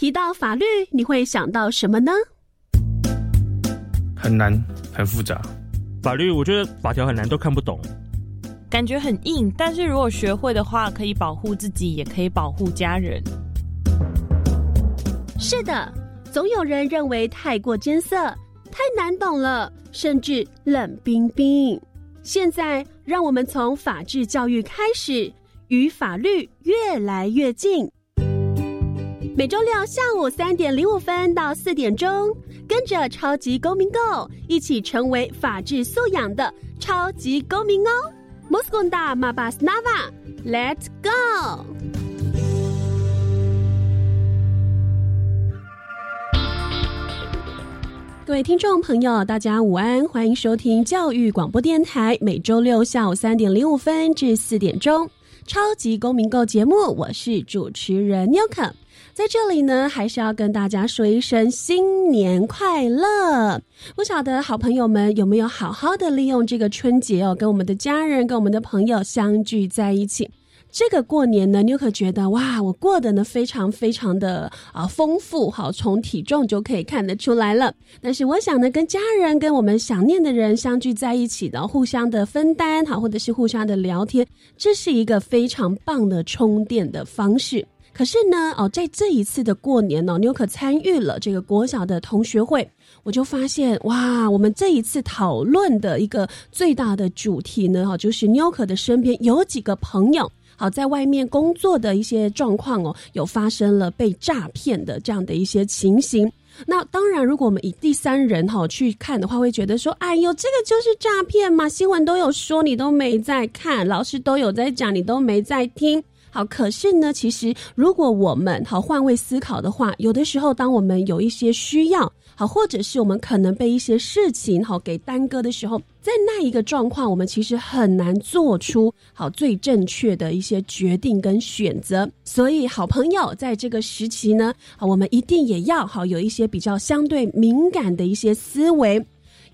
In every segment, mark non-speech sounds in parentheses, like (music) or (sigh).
提到法律，你会想到什么呢？很难，很复杂。法律，我觉得法条很难，都看不懂，感觉很硬。但是如果学会的话，可以保护自己，也可以保护家人。是的，总有人认为太过艰涩，太难懂了，甚至冷冰冰。现在，让我们从法治教育开始，与法律越来越近。每周六下午三点零五分到四点钟，跟着超级公民 Go 一起成为法治素养的超级公民哦！Moskonda Mabasnava，Let's go！各位听众朋友，大家午安，欢迎收听教育广播电台，每周六下午三点零五分至四点钟超级公民 Go 节目，我是主持人 n 可。在这里呢，还是要跟大家说一声新年快乐！不晓得好朋友们有没有好好的利用这个春节哦，跟我们的家人、跟我们的朋友相聚在一起。这个过年呢，你可觉得哇，我过得呢非常非常的啊丰富，好，从体重就可以看得出来了。但是我想呢，跟家人、跟我们想念的人相聚在一起的，互相的分担，好，或者是互相的聊天，这是一个非常棒的充电的方式。可是呢，哦，在这一次的过年呢，妞可参与了这个国小的同学会，我就发现哇，我们这一次讨论的一个最大的主题呢，哈，就是妞可的身边有几个朋友，好在外面工作的一些状况哦，有发生了被诈骗的这样的一些情形。那当然，如果我们以第三人哈去看的话，会觉得说，哎呦，这个就是诈骗嘛，新闻都有说，你都没在看，老师都有在讲，你都没在听。好，可是呢，其实如果我们好换位思考的话，有的时候，当我们有一些需要，好，或者是我们可能被一些事情好给耽搁的时候，在那一个状况，我们其实很难做出好最正确的一些决定跟选择。所以，好朋友在这个时期呢，好，我们一定也要好有一些比较相对敏感的一些思维。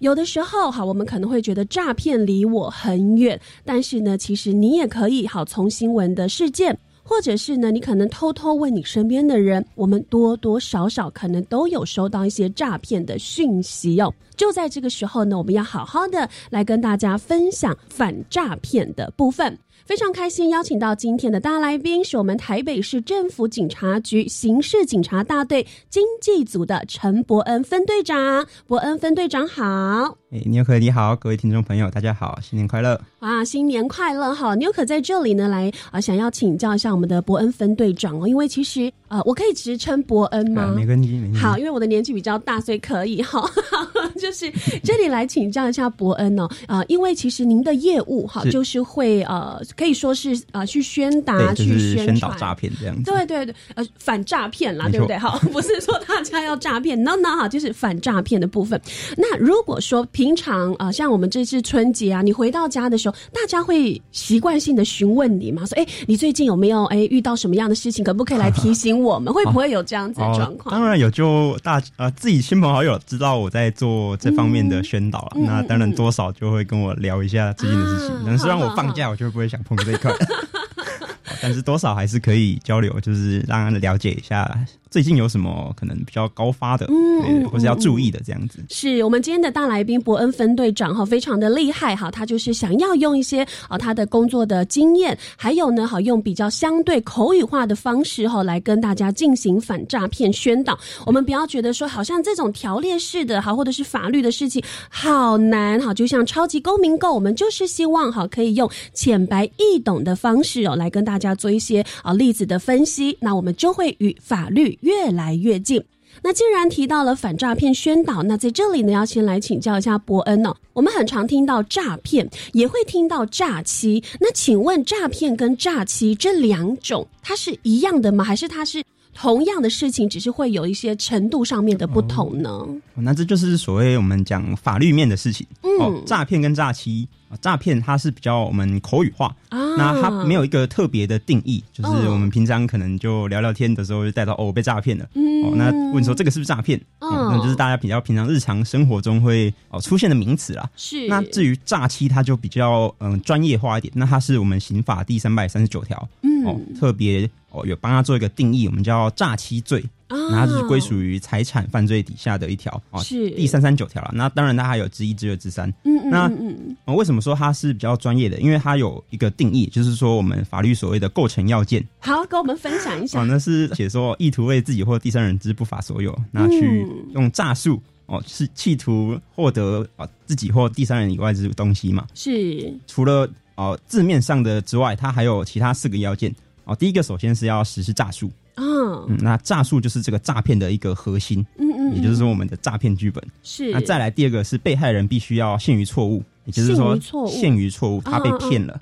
有的时候，哈，我们可能会觉得诈骗离我很远，但是呢，其实你也可以好从新闻的事件，或者是呢，你可能偷偷问你身边的人，我们多多少少可能都有收到一些诈骗的讯息哦。就在这个时候呢，我们要好好的来跟大家分享反诈骗的部分。非常开心邀请到今天的大来宾，是我们台北市政府警察局刑事警察大队经济组的陈伯恩分队长。伯恩分队长好。哎，牛可你好，各位听众朋友大家好，新年快乐！啊，新年快乐哈！牛可在这里呢，来啊，想要请教一下我们的伯恩分队长哦，因为其实啊，我可以直称伯恩吗？没问题，好，因为我的年纪比较大，所以可以哈。(laughs) 就是这里来请教一下伯恩哦，啊，因为其实您的业务哈，就是会呃，可以说是啊，去宣达、去宣导诈骗这样子。对对对，呃，反诈骗啦，对不对？好，不是说大家要诈骗，no no 哈，(laughs) 就是反诈骗的部分。那如果说平常啊，像我们这次春节啊，你回到家的时候，大家会习惯性的询问你吗？说，哎，你最近有没有哎遇到什么样的事情？可不可以来提醒我们？会不会有这样子的状况？当然有，就大呃自己亲朋好友知道我在做这方面的宣导了，那当然多少就会跟我聊一下最近的事情。但是让我放假，我就不会想碰这一块，(laughs) 但是多少还是可以交流，就是让人了解一下。最近有什么可能比较高发的，嗯，或是要注意的这样子？是我们今天的大来宾伯恩分队长哈，非常的厉害哈，他就是想要用一些啊他的工作的经验，还有呢，好用比较相对口语化的方式哈，来跟大家进行反诈骗宣导。我们不要觉得说好像这种条列式的哈，或者是法律的事情好难哈，就像超级公民购，我们就是希望哈可以用浅白易懂的方式哦，来跟大家做一些啊例子的分析，那我们就会与法律。越来越近。那既然提到了反诈骗宣导，那在这里呢，要先来请教一下伯恩哦。我们很常听到诈骗，也会听到诈欺。那请问，诈骗跟诈欺这两种，它是一样的吗？还是它是同样的事情，只是会有一些程度上面的不同呢？那这就是所谓我们讲法律面的事情。嗯，诈骗跟诈欺。啊，诈骗它是比较我们口语化，啊那它没有一个特别的定义，就是我们平常可能就聊聊天的时候就带到哦，我被诈骗了，哦，那问说这个是不是诈骗？哦，那就是大家比较平常日常生活中会哦出现的名词啦。是。那至于诈欺，它就比较嗯专业化一点，那它是我们刑法第三百三十九条，嗯，哦，特别哦有帮它做一个定义，我们叫诈欺罪。那它是归属于财产犯罪底下的一条啊，是第三三九条了。那当然，它还有之一、之二、之三。嗯嗯。那嗯，为什么说它是比较专业的？因为它有一个定义，就是说我们法律所谓的构成要件。(laughs) 好，跟我们分享一下。哦，那是写说意图为自己或第三人之不法所有，那去用诈术哦，是企图获得啊自己或第三人以外之东西嘛？是。除了哦字面上的之外，它还有其他四个要件。哦，第一个首先是要实施诈术。嗯，那诈术就是这个诈骗的一个核心，嗯嗯，也就是说我们的诈骗剧本。是。那再来第二个是被害人必须要陷于错误，也就是说陷于错误，他被骗了。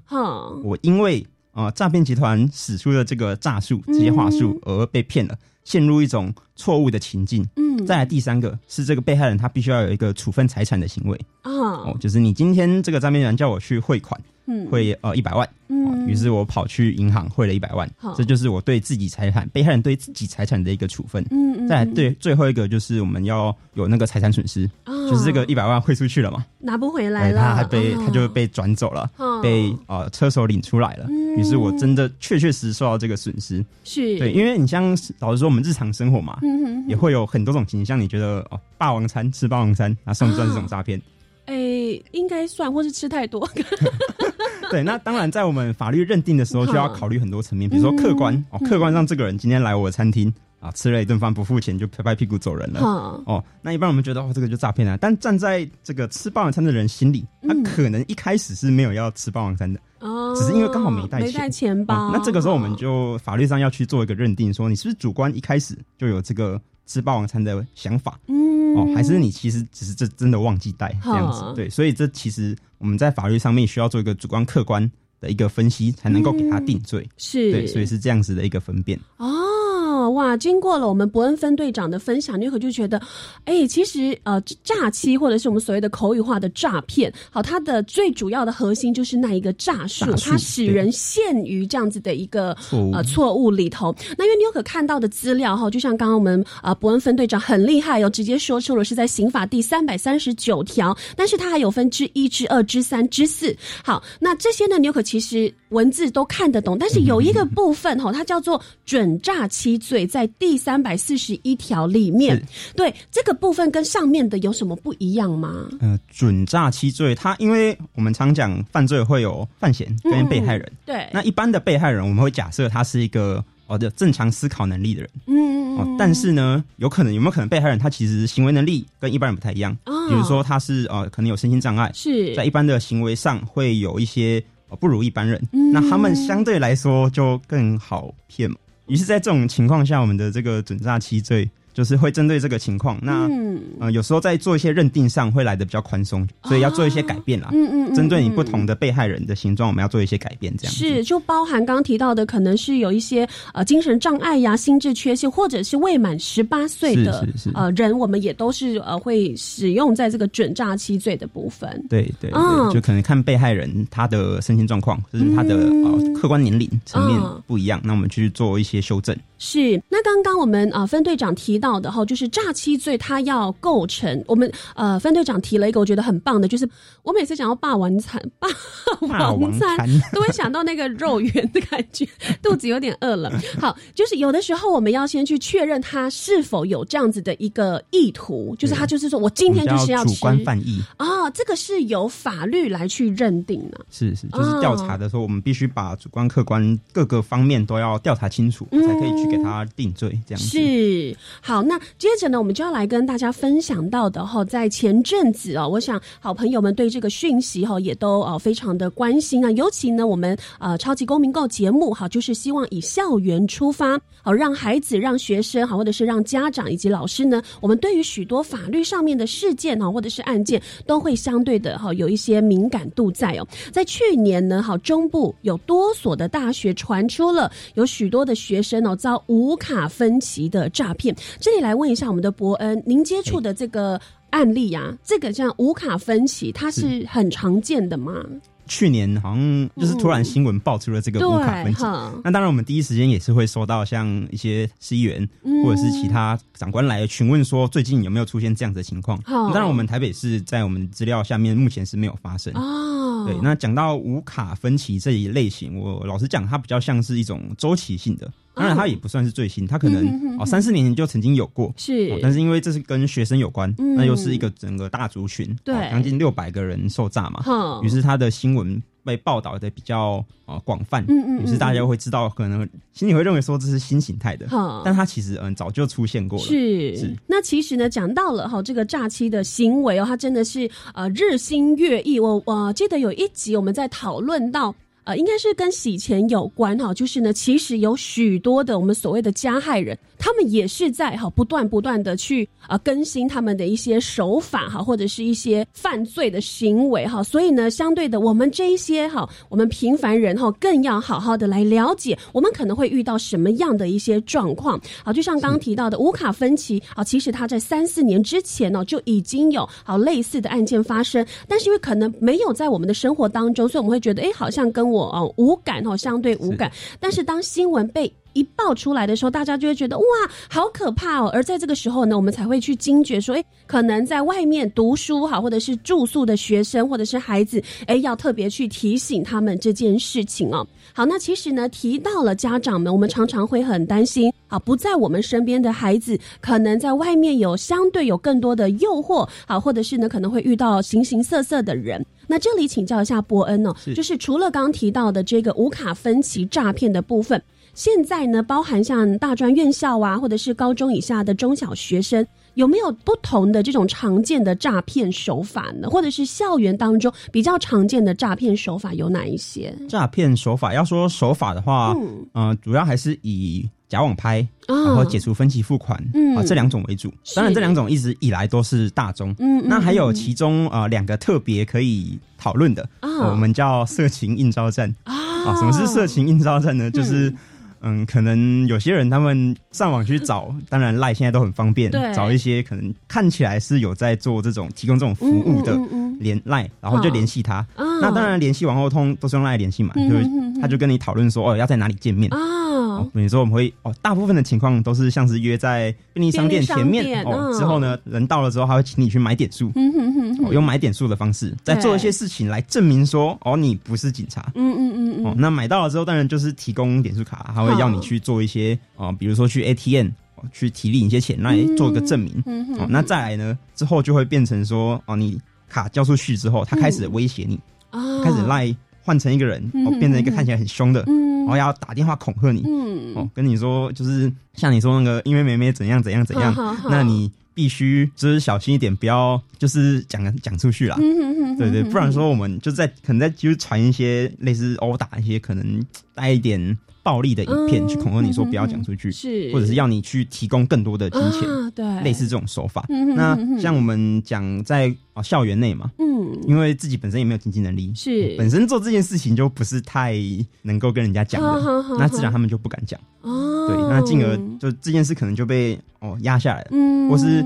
我因为啊诈骗集团使出的这个诈术这些话术而被骗了，陷入一种错误的情境。嗯，再来第三个是这个被害人他必须要有一个处分财产的行为。哦，就是你今天这个诈骗人叫我去汇款。嗯，汇呃一百万，嗯，于是我跑去银行汇了一百万，这就是我对自己财产被害人对自己财产的一个处分。嗯嗯，再来对最后一个就是我们要有那个财产损失，就是这个一百万汇出去了嘛，拿不回来了，他还被他就被转走了，被呃车手领出来了，于是我真的确确实受到这个损失。是。对，因为你像老实说，我们日常生活嘛，也会有很多种情形像，你觉得哦，霸王餐吃霸王餐，那算不算这种诈骗？哎，应该算，或是吃太多。(laughs) 对，那当然，在我们法律认定的时候，就要考虑很多层面，比如说客观哦，客观上这个人今天来我的餐厅啊，吃了一顿饭不付钱就拍拍屁股走人了哦。那一般我们觉得哦，这个就诈骗了。但站在这个吃霸王餐的人心里，他可能一开始是没有要吃霸王餐的哦，只是因为刚好没带没带钱包。那这个时候我们就法律上要去做一个认定，说你是不是主观一开始就有这个。吃霸王餐的想法，嗯，哦，还是你其实只是这真的忘记带这样子，对，所以这其实我们在法律上面需要做一个主观客观的一个分析，才能够给他定罪，是对，所以是这样子的一个分辨哦。哇！经过了我们伯恩分队长的分享，你可就觉得，哎，其实呃，诈欺或者是我们所谓的口语化的诈骗，好，它的最主要的核心就是那一个诈术，它使人陷于这样子的一个呃错误里头。那因为你有可看到的资料哈，就像刚刚我们啊伯恩分队长很厉害哦，直接说出了是在刑法第三百三十九条，但是它还有分之一、之二、之三、之四。好，那这些呢，你有可其实文字都看得懂，但是有一个部分哈，它叫做准诈欺罪。在第三百四十一条里面，对这个部分跟上面的有什么不一样吗？呃，准诈欺罪，它因为我们常讲犯罪会有犯嫌跟被害人，对，那一般的被害人我们会假设他是一个哦的正常思考能力的人，嗯哦，但是呢，有可能有没有可能被害人他其实行为能力跟一般人不太一样，比如说他是呃可能有身心障碍，是。在一般的行为上会有一些不如一般人，那他们相对来说就更好骗。于是，在这种情况下，我们的这个准诈欺罪。就是会针对这个情况，那呃有时候在做一些认定上会来的比较宽松，所以要做一些改变啦。嗯嗯，针对你不同的被害人的形状，我们要做一些改变，这样。是就包含刚刚提到的，可能是有一些呃精神障碍呀、心智缺陷，或者是未满十八岁的呃人，我们也都是呃会使用在这个准诈欺罪的部分。对对，就可能看被害人他的身心状况，就是他的呃客观年龄层面不一样，那我们去做一些修正。是，那刚刚我们啊分队长提到的哈，就是诈欺罪，它要构成我们呃分队长提了一个我觉得很棒的，就是我每次想要霸王餐，霸王餐都会想到那个肉圆的感觉，肚子有点饿了。(laughs) 好，就是有的时候我们要先去确认他是否有这样子的一个意图，就是他就是说我今天就是要主观犯意啊，这个是由法律来去认定的。是是，就是调查的时候，我们必须把主观客观各个方面都要调查清楚，才可以去。给他定罪，这样是好。好那接着呢，我们就要来跟大家分享到的哈，在前阵子哦，我想好朋友们对这个讯息哈也都呃非常的关心啊。尤其呢，我们呃超级公民购节目哈，就是希望以校园出发，好让孩子、让学生好，或者是让家长以及老师呢，我们对于许多法律上面的事件哈，或者是案件，都会相对的哈有一些敏感度在哦。在去年呢，好中部有多所的大学传出了有许多的学生哦遭。无卡分期的诈骗，这里来问一下我们的伯恩，您接触的这个案例啊，这个像无卡分歧，它是很常见的吗？去年好像就是突然新闻爆出了这个无卡分歧，那当然我们第一时间也是会收到像一些市议员或者是其他长官来询问说最近有没有出现这样的情况。当然我们台北市在我们资料下面目前是没有发生。哦。对，那讲到无卡分歧这一类型，我老实讲，它比较像是一种周期性的。当然，它也不算是最新，它可能哦三四年前就曾经有过，是，但是因为这是跟学生有关，那又是一个整个大族群，对，将近六百个人受诈嘛，于是它的新闻被报道的比较啊广泛，嗯嗯，于是大家会知道，可能心里会认为说这是新形态的，但它其实嗯早就出现过了，是是。那其实呢，讲到了哈这个诈欺的行为哦，它真的是呃日新月异。我我记得有一集我们在讨论到。呃，应该是跟洗钱有关哈，就是呢，其实有许多的我们所谓的加害人。他们也是在哈不断不断的去啊更新他们的一些手法哈，或者是一些犯罪的行为哈，所以呢，相对的，我们这一些哈，我们平凡人哈，更要好好的来了解，我们可能会遇到什么样的一些状况啊。就像刚刚提到的无卡分期啊，其实他在三四年之前呢就已经有好类似的案件发生，但是因为可能没有在我们的生活当中，所以我们会觉得哎，好像跟我哦无感哦，相对无感。但是当新闻被一爆出来的时候，大家就会觉得哇，好可怕哦！而在这个时候呢，我们才会去惊觉说，哎，可能在外面读书哈，或者是住宿的学生，或者是孩子，哎，要特别去提醒他们这件事情哦。好，那其实呢，提到了家长们，我们常常会很担心啊，不在我们身边的孩子，可能在外面有相对有更多的诱惑，啊，或者是呢，可能会遇到形形色色的人。那这里请教一下伯恩哦，就是除了刚刚提到的这个无卡分期诈骗的部分。现在呢，包含像大专院校啊，或者是高中以下的中小学生，有没有不同的这种常见的诈骗手法呢？或者是校园当中比较常见的诈骗手法有哪一些？诈骗手法要说手法的话，嗯，主要还是以假网拍，然后解除分期付款啊这两种为主。当然，这两种一直以来都是大宗。嗯，那还有其中啊两个特别可以讨论的，我们叫色情应招站啊。什么是色情应招站呢？就是。嗯，可能有些人他们上网去找，当然赖现在都很方便，找一些可能看起来是有在做这种提供这种服务的连赖，然后就联系他。那当然联系往后通都是用赖联系嘛，就是他就跟你讨论说哦要在哪里见面。比如说我们会哦，大部分的情况都是像是约在便利商店前面哦，之后呢人到了之后，他会请你去买点数，用买点数的方式再做一些事情来证明说哦你不是警察，嗯嗯嗯哦，那买到了之后当然就是提供点数卡，他会要你去做一些哦，比如说去 ATM 去提领一些钱来做一个证明，哦，那再来呢之后就会变成说哦你卡交出去之后，他开始威胁你，开始赖换成一个人，哦变成一个看起来很凶的。然后要打电话恐吓你，哦，跟你说就是像你说那个，因为梅梅怎样怎样怎样，那你必须就是小心一点，不要就是讲讲出去啦。对对，不然说我们就在可能在就是传一些类似殴打一些可能带一点。暴力的影片去恐吓你说不要讲出去，是。或者是要你去提供更多的金钱，对，类似这种手法。那像我们讲在啊校园内嘛，嗯，因为自己本身也没有经济能力，是。本身做这件事情就不是太能够跟人家讲的，那自然他们就不敢讲。哦，对，那进而就这件事可能就被哦压下来了，嗯，或是。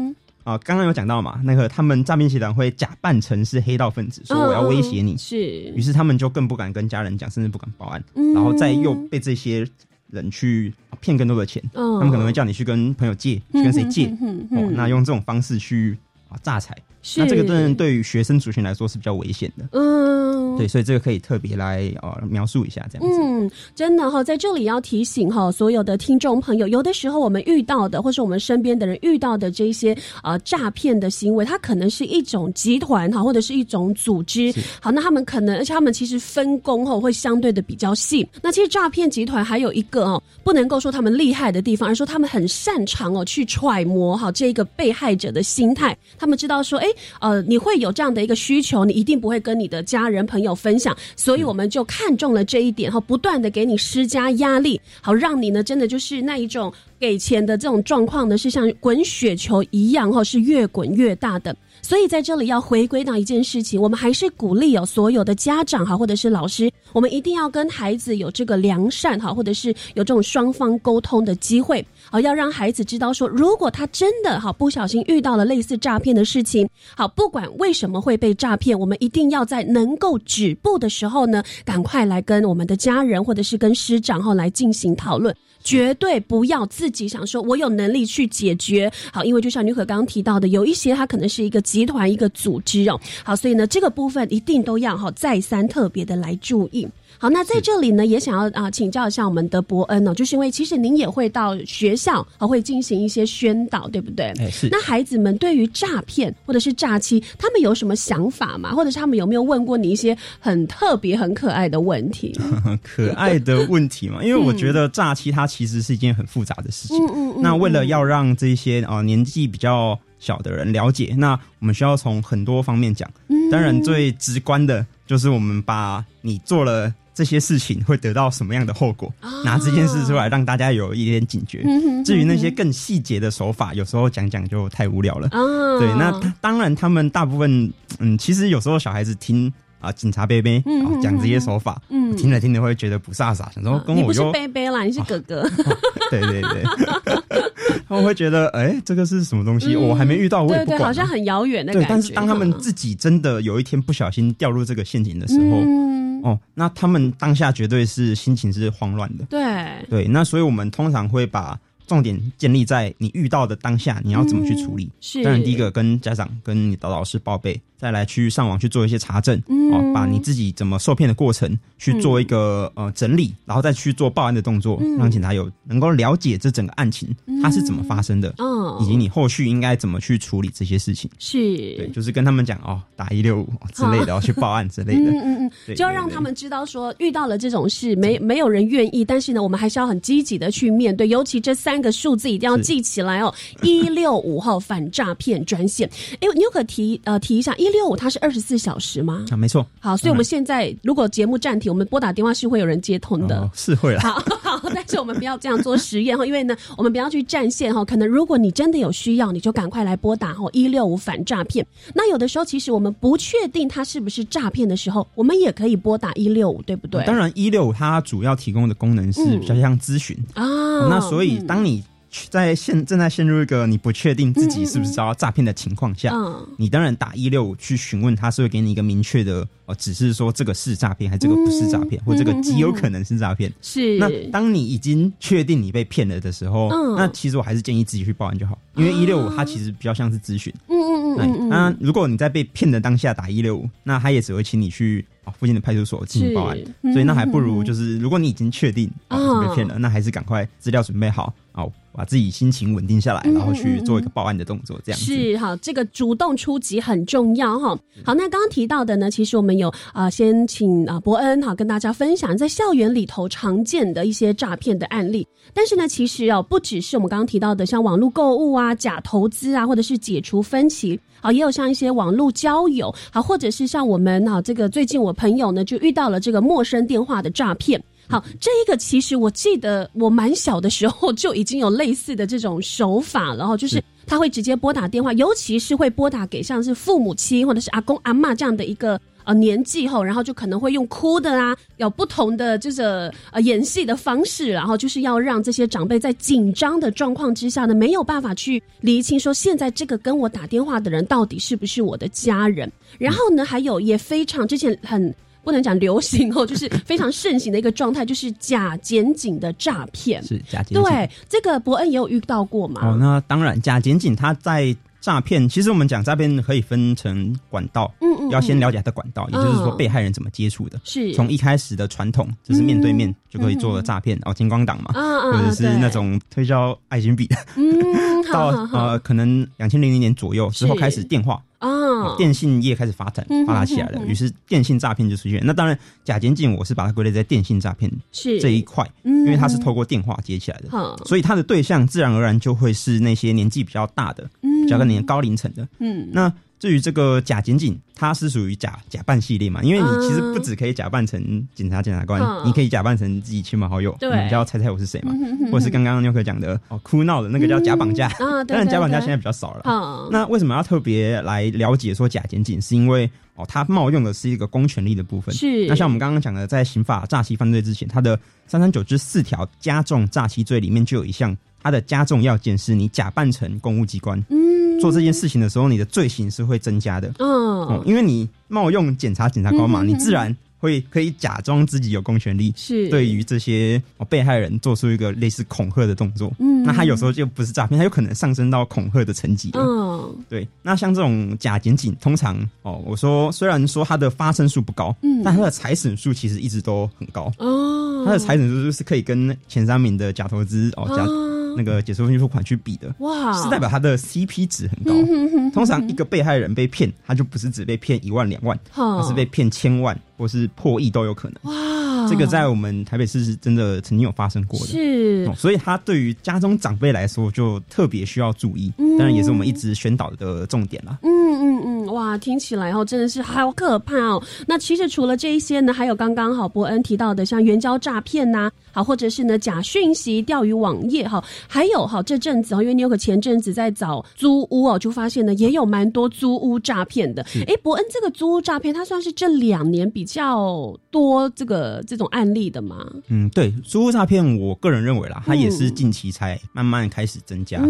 啊，刚刚有讲到嘛，那个他们诈骗集团会假扮成是黑道分子，说我要威胁你，是，于是他们就更不敢跟家人讲，甚至不敢报案，然后再又被这些人去骗更多的钱，他们可能会叫你去跟朋友借，去跟谁借，哦，那用这种方式去啊诈财。那这个真的对于学生族群来说是比较危险的，嗯，对，所以这个可以特别来呃描述一下这样子。嗯，真的哈，在这里要提醒哈，所有的听众朋友，有的时候我们遇到的，或是我们身边的人遇到的这些呃诈骗的行为，它可能是一种集团哈，或者是一种组织。好，那他们可能，而且他们其实分工哈会相对的比较细。那其实诈骗集团还有一个哦，不能够说他们厉害的地方，而说他们很擅长哦去揣摩哈这个被害者的心态，他们知道说，哎。呃，你会有这样的一个需求，你一定不会跟你的家人朋友分享，所以我们就看中了这一点，哈不断的给你施加压力，好让你呢，真的就是那一种给钱的这种状况呢，是像滚雪球一样，哈，是越滚越大的。所以在这里要回归到一件事情，我们还是鼓励哦，所有的家长哈，或者是老师，我们一定要跟孩子有这个良善哈，或者是有这种双方沟通的机会。好，要让孩子知道说，如果他真的哈不小心遇到了类似诈骗的事情，好，不管为什么会被诈骗，我们一定要在能够止步的时候呢，赶快来跟我们的家人或者是跟师长哈来进行讨论。绝对不要自己想说我有能力去解决。好，因为就像女可刚刚提到的，有一些它可能是一个集团、一个组织哦。好，所以呢，这个部分一定都要好再三特别的来注意。好，那在这里呢，也想要啊请教一下我们的伯恩哦，就是因为其实您也会到学校啊，会进行一些宣导，对不对？哎，是。那孩子们对于诈骗或者是诈欺，他们有什么想法吗？或者是他们有没有问过你一些很特别、很可爱的问题？(laughs) 可爱的问题嘛，因为我觉得诈欺它其实是一件很复杂的事情。嗯嗯嗯。那为了要让这些啊年纪比较小的人了解，那我们需要从很多方面讲。嗯。当然，最直观的就是我们把你做了。这些事情会得到什么样的后果？拿这件事出来让大家有一点警觉。至于那些更细节的手法，有时候讲讲就太无聊了。对，那当然，他们大部分，嗯，其实有时候小孩子听啊，警察贝贝讲这些手法，嗯，听着听着会觉得不飒飒，想说跟我不是贝贝啦，你是哥哥。对 (laughs) 对对，(laughs) 他们会觉得，哎，这个是什么东西？我还没遇到，我也不管，好像很遥远的感觉。但是当他们自己真的有一天不小心掉入这个陷阱的时候。哦，那他们当下绝对是心情是慌乱的。对对，那所以我们通常会把重点建立在你遇到的当下，你要怎么去处理。是，当然第一个跟家长、跟你的老师报备。再来去上网去做一些查证，哦，把你自己怎么受骗的过程去做一个呃整理，然后再去做报案的动作，让警察有能够了解这整个案情它是怎么发生的，嗯以及你后续应该怎么去处理这些事情。是，对，就是跟他们讲哦，打一六五之类的，要去报案之类的。(laughs) 嗯嗯嗯，就要让他们知道说，遇到了这种事，没没有人愿意，但是呢，我们还是要很积极的去面对。尤其这三个数字一定要记起来哦，(laughs) 一六五号反诈骗专线。哎，你有可提呃提一下一。六五它是二十四小时吗？啊，没错。好，所以我们现在如果节目暂停，我们拨打电话是会有人接通的，是会好，(laughs) 好，但是我们不要这样做实验哈，因为呢，(laughs) 我们不要去占线哈。可能如果你真的有需要，你就赶快来拨打哈一六五反诈骗。那有的时候其实我们不确定它是不是诈骗的时候，我们也可以拨打一六五，对不对？当然，一六五它主要提供的功能是比较像咨询啊。那所以当你。在陷正在陷入一个你不确定自己是不是遭到诈骗的情况下，你当然打一六五去询问，他是会给你一个明确的呃指示，说这个是诈骗，还是这个不是诈骗，或这个极有可能是诈骗。是。那当你已经确定你被骗了的时候，那其实我还是建议自己去报案就好，因为一六五它其实比较像是咨询。嗯嗯嗯嗯。那如果你在被骗的当下打一六五，那他也只会请你去附近的派出所进行报案，所以那还不如就是如果你已经确定啊被骗了，那还是赶快资料准备好啊。把自己心情稳定下来，然后去做一个报案的动作，这样是好。这个主动出击很重要哈。好，那刚刚提到的呢，其实我们有啊，先请啊伯恩哈跟大家分享在校园里头常见的一些诈骗的案例。但是呢，其实哦，不只是我们刚刚提到的，像网络购物啊、假投资啊，或者是解除分歧，好，也有像一些网络交友，好，或者是像我们啊，这个最近我朋友呢就遇到了这个陌生电话的诈骗。好，这一个其实我记得我蛮小的时候就已经有类似的这种手法了，哈，就是他会直接拨打电话，尤其是会拨打给像是父母亲或者是阿公阿妈这样的一个呃年纪后，然后就可能会用哭的啊，有不同的就是呃演戏的方式，然后就是要让这些长辈在紧张的状况之下呢，没有办法去厘清说现在这个跟我打电话的人到底是不是我的家人，然后呢，还有也非常之前很。不能讲流行哦，就是非常盛行的一个状态，就是假检警的诈骗。是假检警。对，这个伯恩也有遇到过嘛？哦，那当然，假检警他在诈骗。其实我们讲诈骗可以分成管道，嗯嗯，要先了解它的管道，也就是说被害人怎么接触的。是，从一开始的传统就是面对面就可以做诈骗，哦，金光党嘛，或者是那种推销爱心笔，嗯，(laughs) 到呃可能两千零零年左右之后开始电话。啊，电信业开始发展发达起来了，于是电信诈骗就出现。那当然，假监禁我是把它归类在电信诈骗这一块，因为它是透过电话接起来的，所以它的对象自然而然就会是那些年纪比较大的，比较年高龄层的。嗯，那。至于这个假警警，它是属于假假扮系列嘛？因为你其实不只可以假扮成警察、检察官，你可以假扮成自己亲朋好友，你就要猜猜我是谁嘛？或者是刚刚妞可讲的哦，哭闹的那个叫假绑架，当然假绑架现在比较少了。那为什么要特别来了解说假警警？是因为哦，他冒用的是一个公权力的部分。是那像我们刚刚讲的，在刑法诈欺犯罪之前，它的三三九之四条加重诈欺罪里面就有一项，它的加重要件是你假扮成公务机关。嗯做这件事情的时候，你的罪行是会增加的。嗯，因为你冒用检察、检察官嘛，你自然会可以假装自己有公权力，是对于这些被害人做出一个类似恐吓的动作。嗯，那他有时候就不是诈骗，他有可能上升到恐吓的层级。嗯，对。那像这种假检警，通常哦，我说虽然说它的发生数不高，嗯，但他的财损数其实一直都很高。哦，他的财损数是可以跟前三名的假投资哦假。那个解除分期付款去比的，哇，是代表他的 CP 值很高。通常一个被害人被骗，他就不是只被骗一万两万，而是被骗千万或是破亿都有可能。哇，这个在我们台北市是真的曾经有发生过的，是，所以他对于家中长辈来说就特别需要注意，嗯当然也是我们一直宣导的重点啦。嗯嗯嗯，哇，听起来哦真的是好可怕哦。那其实除了这一些呢，还有刚刚好伯恩提到的像援交诈骗呐，好或者是呢假讯息、钓鱼网页哈。还有哈，这阵子哦，因为你有个前阵子在找租屋哦，就发现呢也有蛮多租屋诈骗的。哎，伯恩，这个租屋诈骗，它算是这两年比较多这个这种案例的嘛？嗯，对，租屋诈骗，我个人认为啦，它也是近期才慢慢开始增加。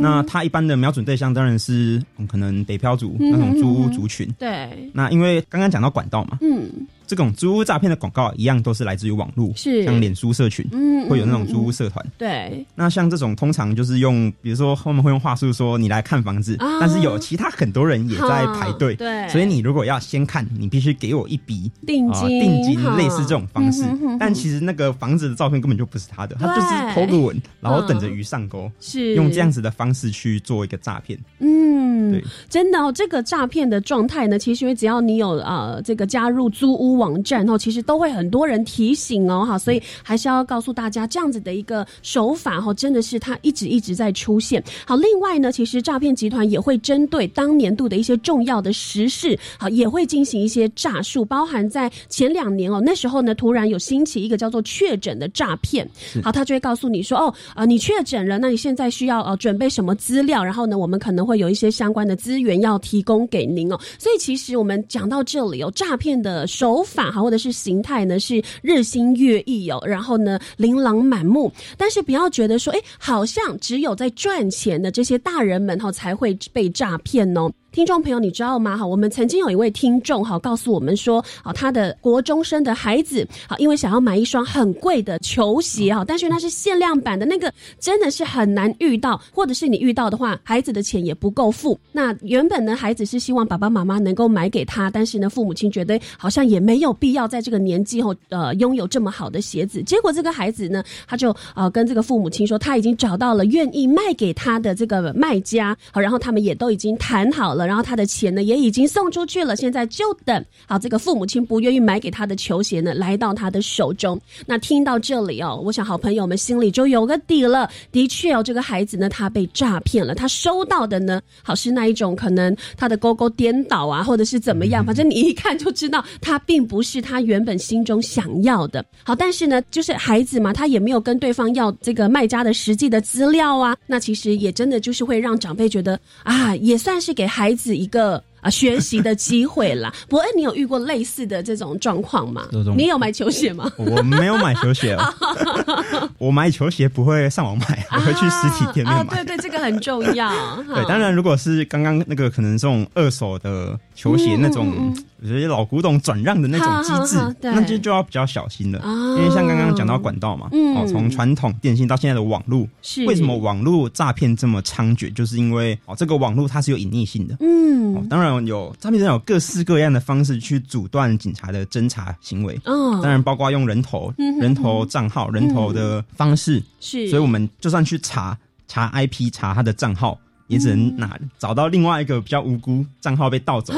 那它一般的瞄准对象当然是可能北漂族那种租屋族群。对，那因为刚刚讲到管道嘛，嗯。这种租屋诈骗的广告一样都是来自于网络，是。像脸书社群，嗯，会有那种租屋社团。对，那像这种通常就是用，比如说他们会用话术说你来看房子，但是有其他很多人也在排队，对，所以你如果要先看，你必须给我一笔定金，定金类似这种方式。但其实那个房子的照片根本就不是他的，他就是偷个吻，然后等着鱼上钩，是用这样子的方式去做一个诈骗。嗯，对，真的哦，这个诈骗的状态呢，其实只要你有呃这个加入租屋网站，哦其实。都会很多人提醒哦，哈，所以还是要告诉大家这样子的一个手法哈，真的是它一直一直在出现。好，另外呢，其实诈骗集团也会针对当年度的一些重要的时事，好，也会进行一些诈术，包含在前两年哦，那时候呢，突然有兴起一个叫做确诊的诈骗，好，他就会告诉你说，哦，啊，你确诊了，那你现在需要呃准备什么资料？然后呢，我们可能会有一些相关的资源要提供给您哦。所以其实我们讲到这里哦，诈骗的手法哈，或者是。形态呢是日新月异哦，然后呢琳琅满目，但是不要觉得说，哎，好像只有在赚钱的这些大人们哈才会被诈骗哦。听众朋友，你知道吗？哈，我们曾经有一位听众哈，告诉我们说，啊，他的国中生的孩子，好，因为想要买一双很贵的球鞋哈，但是那是限量版的，那个真的是很难遇到，或者是你遇到的话，孩子的钱也不够付。那原本呢，孩子是希望爸爸妈妈能够买给他，但是呢，父母亲觉得好像也没有必要在这个年纪后，呃，拥有这么好的鞋子。结果这个孩子呢，他就呃跟这个父母亲说，他已经找到了愿意卖给他的这个卖家，好，然后他们也都已经谈好了。然后他的钱呢也已经送出去了，现在就等好这个父母亲不愿意买给他的球鞋呢来到他的手中。那听到这里哦，我想好朋友们心里就有个底了。的确哦，这个孩子呢他被诈骗了，他收到的呢好是那一种可能他的勾勾颠倒啊，或者是怎么样，反正你一看就知道他并不是他原本心中想要的。好，但是呢，就是孩子嘛，他也没有跟对方要这个卖家的实际的资料啊。那其实也真的就是会让长辈觉得啊，也算是给孩。子一个。啊，学习的机会啦。(laughs) 伯恩，你有遇过类似的这种状况吗？你有买球鞋吗？我没有买球鞋，(laughs) (laughs) 我买球鞋不会上网买，我会去实体店面买。对对，这个很重要。对，当然，如果是刚刚那个可能这种二手的球鞋那种，有些老古董转让的那种机制，那就就要比较小心了。因为像刚刚讲到管道嘛，哦，从传统电信到现在的网络，是为什么网络诈骗这么猖獗？就是因为哦，这个网络它是有隐匿性的。嗯，哦，当然。有诈骗人有各式各样的方式去阻断警察的侦查行为，嗯，当然包括用人头、人头账号、人头的方式，是，所以我们就算去查查 IP 查他的账号，也只能拿找到另外一个比较无辜账号被盗走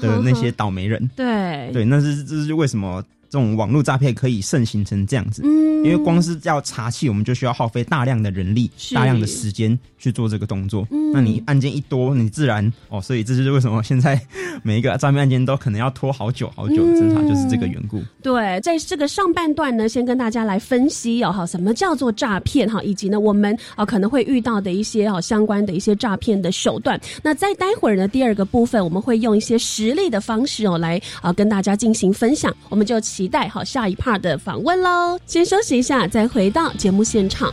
的那些倒霉人，对。对，那是这是为什么？这种网络诈骗可以盛行成这样子，嗯，因为光是要查气，我们就需要耗费大量的人力、大量的时间去做这个动作。嗯，那你案件一多，你自然哦，所以这就是为什么现在每一个诈骗案件都可能要拖好久好久的侦查，就是这个缘故。对，在这个上半段呢，先跟大家来分析哦，哈，什么叫做诈骗哈，以及呢，我们啊可能会遇到的一些哈相关的一些诈骗的手段。那在待会儿呢，第二个部分我们会用一些实例的方式哦来啊跟大家进行分享，我们就。期待好下一 part 的访问喽，先休息一下，再回到节目现场。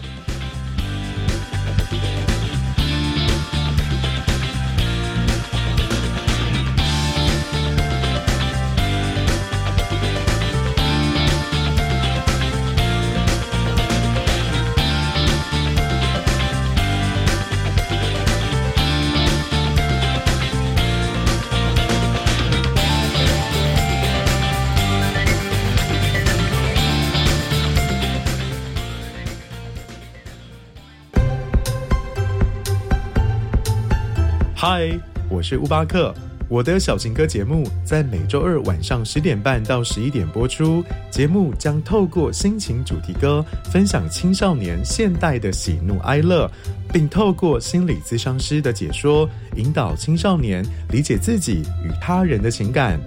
我是乌巴克。我的小情歌节目在每周二晚上十点半到十一点播出。节目将透过心情主题歌，分享青少年现代的喜怒哀乐，并透过心理咨商师的解说，引导青少年理解自己与他人的情感。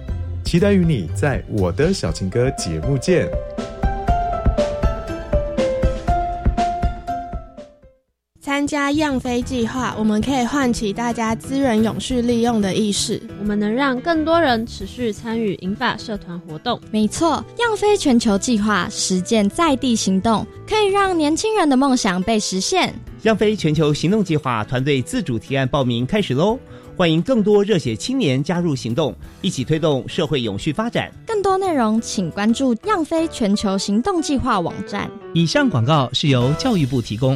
期待与你在我的小情歌节目见。参加样飞计划，我们可以唤起大家资源永续利用的意识。我们能让更多人持续参与银发社团活动。没错，样飞全球计划实践在地行动，可以让年轻人的梦想被实现。样飞全球行动计划团队自主提案报名开始喽！欢迎更多热血青年加入行动，一起推动社会永续发展。更多内容请关注样飞全球行动计划网站。以上广告是由教育部提供。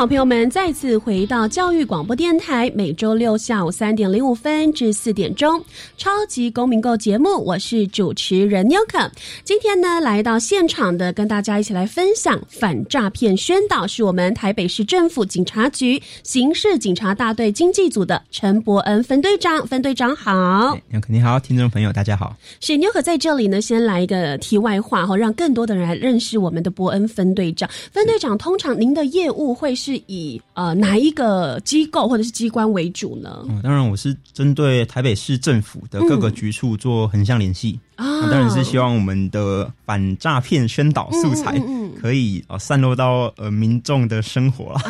好朋友们，再次回到教育广播电台，每周六下午三点零五分至四点钟，超级公民购节目，我是主持人 n 可。今天呢，来到现场的，跟大家一起来分享反诈骗宣导，是我们台北市政府警察局刑事警察大队经济组的陈伯恩分队长。分队长好，n 可你好，听众朋友大家好。是 n 可在这里呢，先来一个题外话哈，让更多的人来认识我们的伯恩分队长。分队长，通常您的业务会是？是以呃哪一个机构或者是机关为主呢？嗯，当然我是针对台北市政府的各个局处做横向联系啊，当然是希望我们的反诈骗宣导素材可以呃散落到呃民众的生活啊。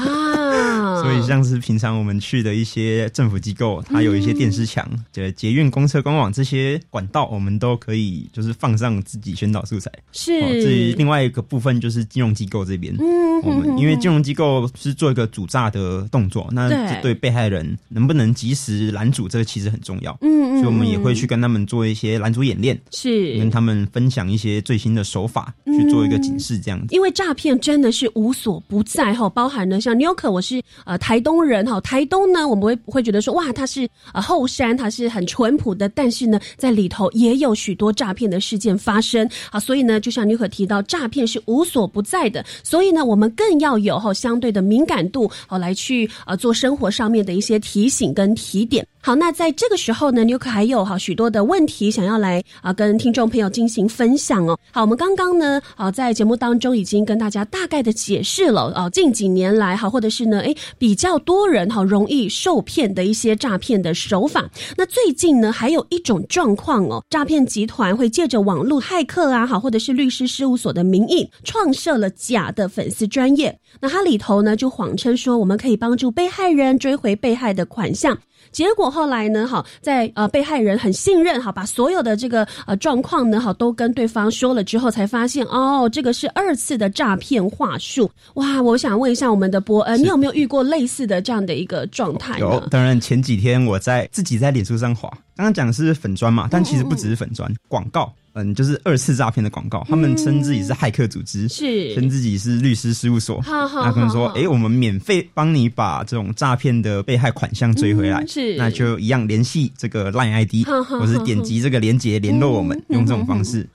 所以，像是平常我们去的一些政府机构，它有一些电视墙，就捷运、公车、官网这些管道，我们都可以就是放上自己宣导素材。是，至于另外一个部分，就是金融机构这边，嗯，我们因为金融机构是做一个主诈的动作，那对被害人能不能及时拦阻，这个其实很重要。嗯，所以我们也会去跟他们做一些拦阻演练，是跟他们分享一些最新的手法，去做一个警示，这样子。因为诈骗真的是无所不在哈，包含了像纽可，我是。呃，台东人哈，台东呢，我们会会觉得说，哇，它是呃后山，它是很淳朴的，但是呢，在里头也有许多诈骗的事件发生啊，所以呢，就像女可提到，诈骗是无所不在的，所以呢，我们更要有哈相对的敏感度，好来去呃做生活上面的一些提醒跟提点。好，那在这个时候呢，纽可还有哈许多的问题想要来啊跟听众朋友进行分享哦。好，我们刚刚呢，啊在节目当中已经跟大家大概的解释了啊近几年来哈，或者是呢，哎。比较多人哈容易受骗的一些诈骗的手法。那最近呢，还有一种状况哦，诈骗集团会借着网络骇客啊，好或者是律师事务所的名义，创设了假的粉丝专业。那它里头呢，就谎称说我们可以帮助被害人追回被害的款项。结果后来呢，哈，在呃被害人很信任哈，把所有的这个呃状况呢，哈都跟对方说了之后，才发现哦，这个是二次的诈骗话术。哇，我想问一下我们的伯恩，你有没有遇过类似的这样的一个状态？有，当然前几天我在自己在脸书上滑，刚刚讲的是粉砖嘛，但其实不只是粉砖广告。嗯，就是二次诈骗的广告，他们称自己是骇客组织，是。称自己是律师事务所，那可能说，哎，我们免费帮你把这种诈骗的被害款项追回来，是，那就一样联系这个 Line ID，或是点击这个链接联络我们，用这种方式。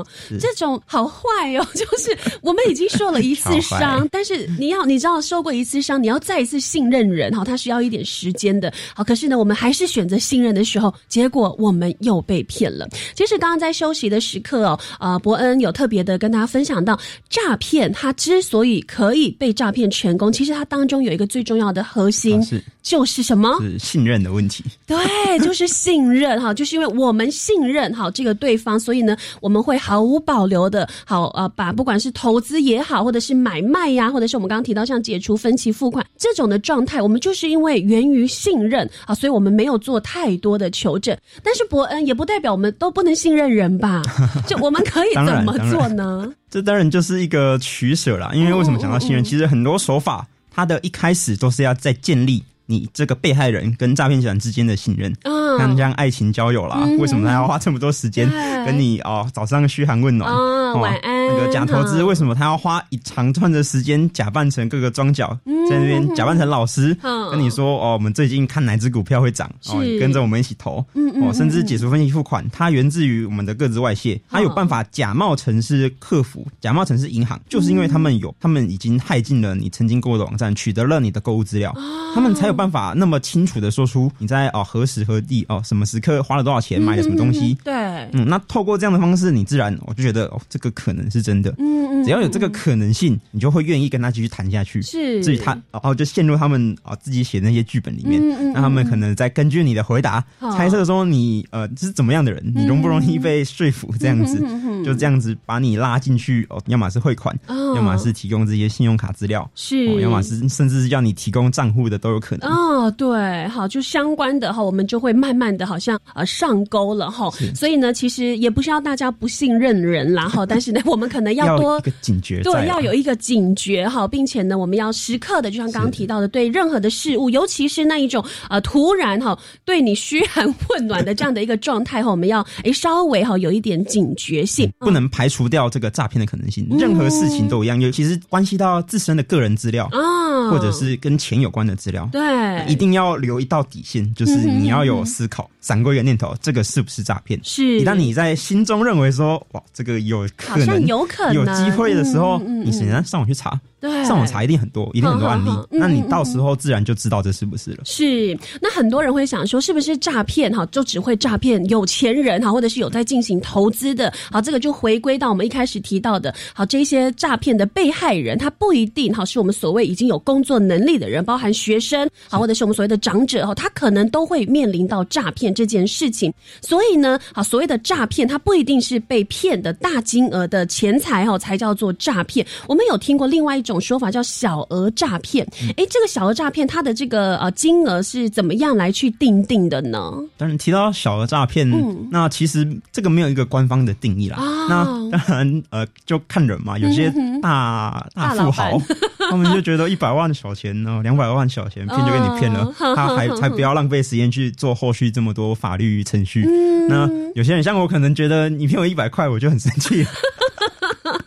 哦，这种好坏哦，(laughs) 就是我们已经受了一次 (laughs) 伤，但是你要你知道受过一次伤，你要再一次信任人哈，他需要一点时间的。好，可是呢，我们还是选择信任的时候，结果我们又被骗了。其实刚刚在休息的时刻哦，啊，伯恩有特别的跟大家分享到，诈骗它之所以可以被诈骗成功，其实它当中有一个最重要的核心是就是什么？是信任的问题。对，就是信任哈，就是因为我们信任哈这个对方，所以呢，我们会毫无保留的，好呃，把不管是投资也好，或者是买卖呀，或者是我们刚刚提到像解除分期付款这种的状态，我们就是因为源于信任啊，所以我们没有做太多的求证。但是伯恩也不代表我们都不能信任人吧？就我们可以 (laughs) 怎么做呢？(laughs) 这当然就是一个取舍啦，因为为什么讲到信任？其实很多手法，它的一开始都是要在建立。你这个被害人跟诈骗集团之间的信任，像这样爱情交友啦，为什么他要花这么多时间跟你哦早上嘘寒问暖，晚安？那个假投资为什么他要花一长段的时间假扮成各个庄脚，在那边假扮成老师，跟你说哦，我们最近看哪只股票会涨，哦，跟着我们一起投，哦，甚至解除分期付款，它源自于我们的各自外泄，它有办法假冒成是客服，假冒成是银行，就是因为他们有，他们已经害进了你曾经购物的网站，取得了你的购物资料，他们才有。办法那么清楚的说出你在哦何时何地哦什么时刻花了多少钱买了什么东西？对，嗯，那透过这样的方式，你自然我就觉得哦这个可能是真的。嗯嗯，只要有这个可能性，你就会愿意跟他继续谈下去。是，至于他哦就陷入他们啊自己写那些剧本里面，那他们可能在根据你的回答猜测说你呃是怎么样的人，你容不容易被说服？这样子就这样子把你拉进去哦，要么是汇款，要么是提供这些信用卡资料，是，要么是甚至是叫你提供账户的都有可能。哦，对，好，就相关的哈，我们就会慢慢的好像呃上钩了哈。所以呢，其实也不是要大家不信任人啦哈，(laughs) 但是呢，我们可能要多一个警觉，对，要有一个警觉哈，并且呢，我们要时刻的，就像刚刚提到的，对任何的事物，尤其是那一种呃突然哈对你嘘寒问暖的这样的一个状态哈，我们要哎稍微哈有一点警觉性，不能排除掉这个诈骗的可能性。任何事情都一样，尤其是关系到自身的个人资料啊，或者是跟钱有关的资料，对。一定要留一道底线，就是你要有思考，闪过一个念头，这个是不是诈骗？是。一旦你在心中认为说，哇，这个有可能，有可能，有机会的时候，你先上网去查。对，上网查一定很多，一定很多案例。那你到时候自然就知道这是不是了。是，那很多人会想说，是不是诈骗？哈，就只会诈骗有钱人哈，或者是有在进行投资的。好，这个就回归到我们一开始提到的。好，这些诈骗的被害人，他不一定哈，是我们所谓已经有工作能力的人，包含学生，好，或者是我们所谓的长者哈，他可能都会面临到诈骗这件事情。所以呢，好，所谓的诈骗，它不一定是被骗的大金额的钱财哈，才叫做诈骗。我们有听过另外一种。种说法叫小额诈骗，哎，这个小额诈骗它的这个呃金额是怎么样来去定定的呢？当然提到小额诈骗，那其实这个没有一个官方的定义啦。那当然呃就看人嘛，有些大大富豪，(laughs) 他们就觉得一百万小钱呢，两百万小钱骗就给你骗了，(laughs) 他还才不要浪费时间去做后续这么多法律程序。那有些人像我，可能觉得你骗我一百块，我就很生气。(laughs)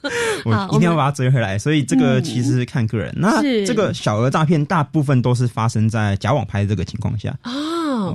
(laughs) 我一定要把它追回来，所以这个其实看个人。那这个小额诈骗大部分都是发生在假网拍这个情况下。啊，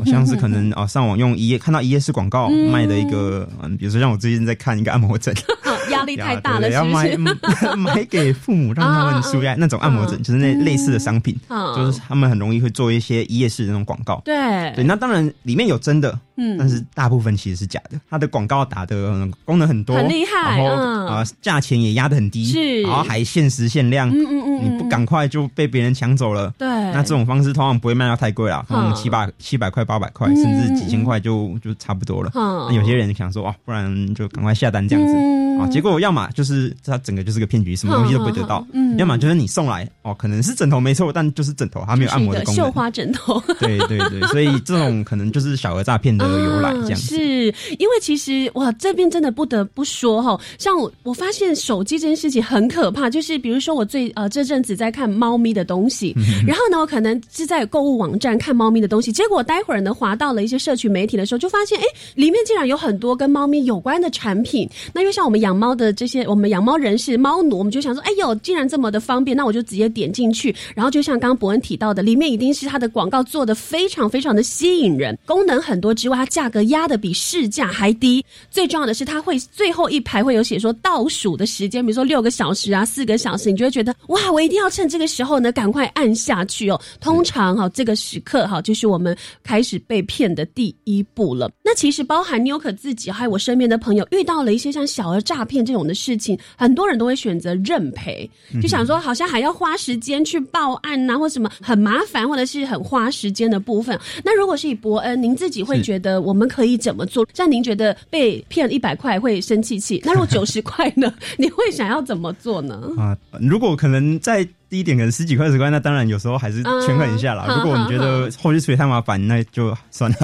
像是可能啊上网用一页看到一页式广告卖的一个，嗯，比如说像我最近在看一个按摩枕。(laughs) 压力太大了，要买 (laughs) 买给父母让他们舒压那种按摩枕，就是那类似的商品，就是他们很容易会做一些一夜式的那种广告。对。对，那当然里面有真的，嗯，但是大部分其实是假的。它的广告打的功能很多，很厉害，然后啊价钱也压的很低，是，然后还限时限量，嗯嗯嗯，你不赶快就被别人抢走了。对，那这种方式通常不会卖到太贵啦，可能七八七百块、八百块，甚至几千块就就差不多了。那有些人想说，哇，不然就赶快下单这样子。啊，结果要么就是。是它整个就是个骗局，什么东西都不会得到。嗯，要么就是你送来哦，可能是枕头没错，但就是枕头，它没有按摩的功能。绣花枕头。(laughs) 对对对，所以这种可能就是小额诈骗的由来，这样是因为其实哇，这边真的不得不说哈，像我我发现手机这件事情很可怕，就是比如说我最呃这阵子在看猫咪的东西，然后呢，我可能是在购物网站看猫咪的东西，结果待会儿呢滑到了一些社区媒体的时候，就发现哎，里面竟然有很多跟猫咪有关的产品。那因为像我们养猫的这些我们。养猫人士、猫奴，我们就想说，哎呦，竟然这么的方便，那我就直接点进去。然后就像刚刚伯恩提到的，里面一定是它的广告做的非常非常的吸引人，功能很多之外，它价格压的比市价还低。最重要的是，它会最后一排会有写说倒数的时间，比如说六个小时啊，四个小时，你就会觉得哇，我一定要趁这个时候呢，赶快按下去哦。通常哈，这个时刻哈，就是我们开始被骗的第一步了。那其实包含妞可自己，还有我身边的朋友，遇到了一些像小额诈骗这种的事情，很多人都会选择认赔，就想说好像还要花时间去报案呐，或什么很麻烦，或者是很花时间的部分。那如果是以伯恩，您自己会觉得我们可以怎么做？像您觉得被骗一百块会生气气，那如果九十块呢？(laughs) 你会想要怎么做呢？啊，如果可能在。低一点可能十几块、二十块，那当然有时候还是权衡一下啦。如果你觉得后续处理太麻烦，那就算了。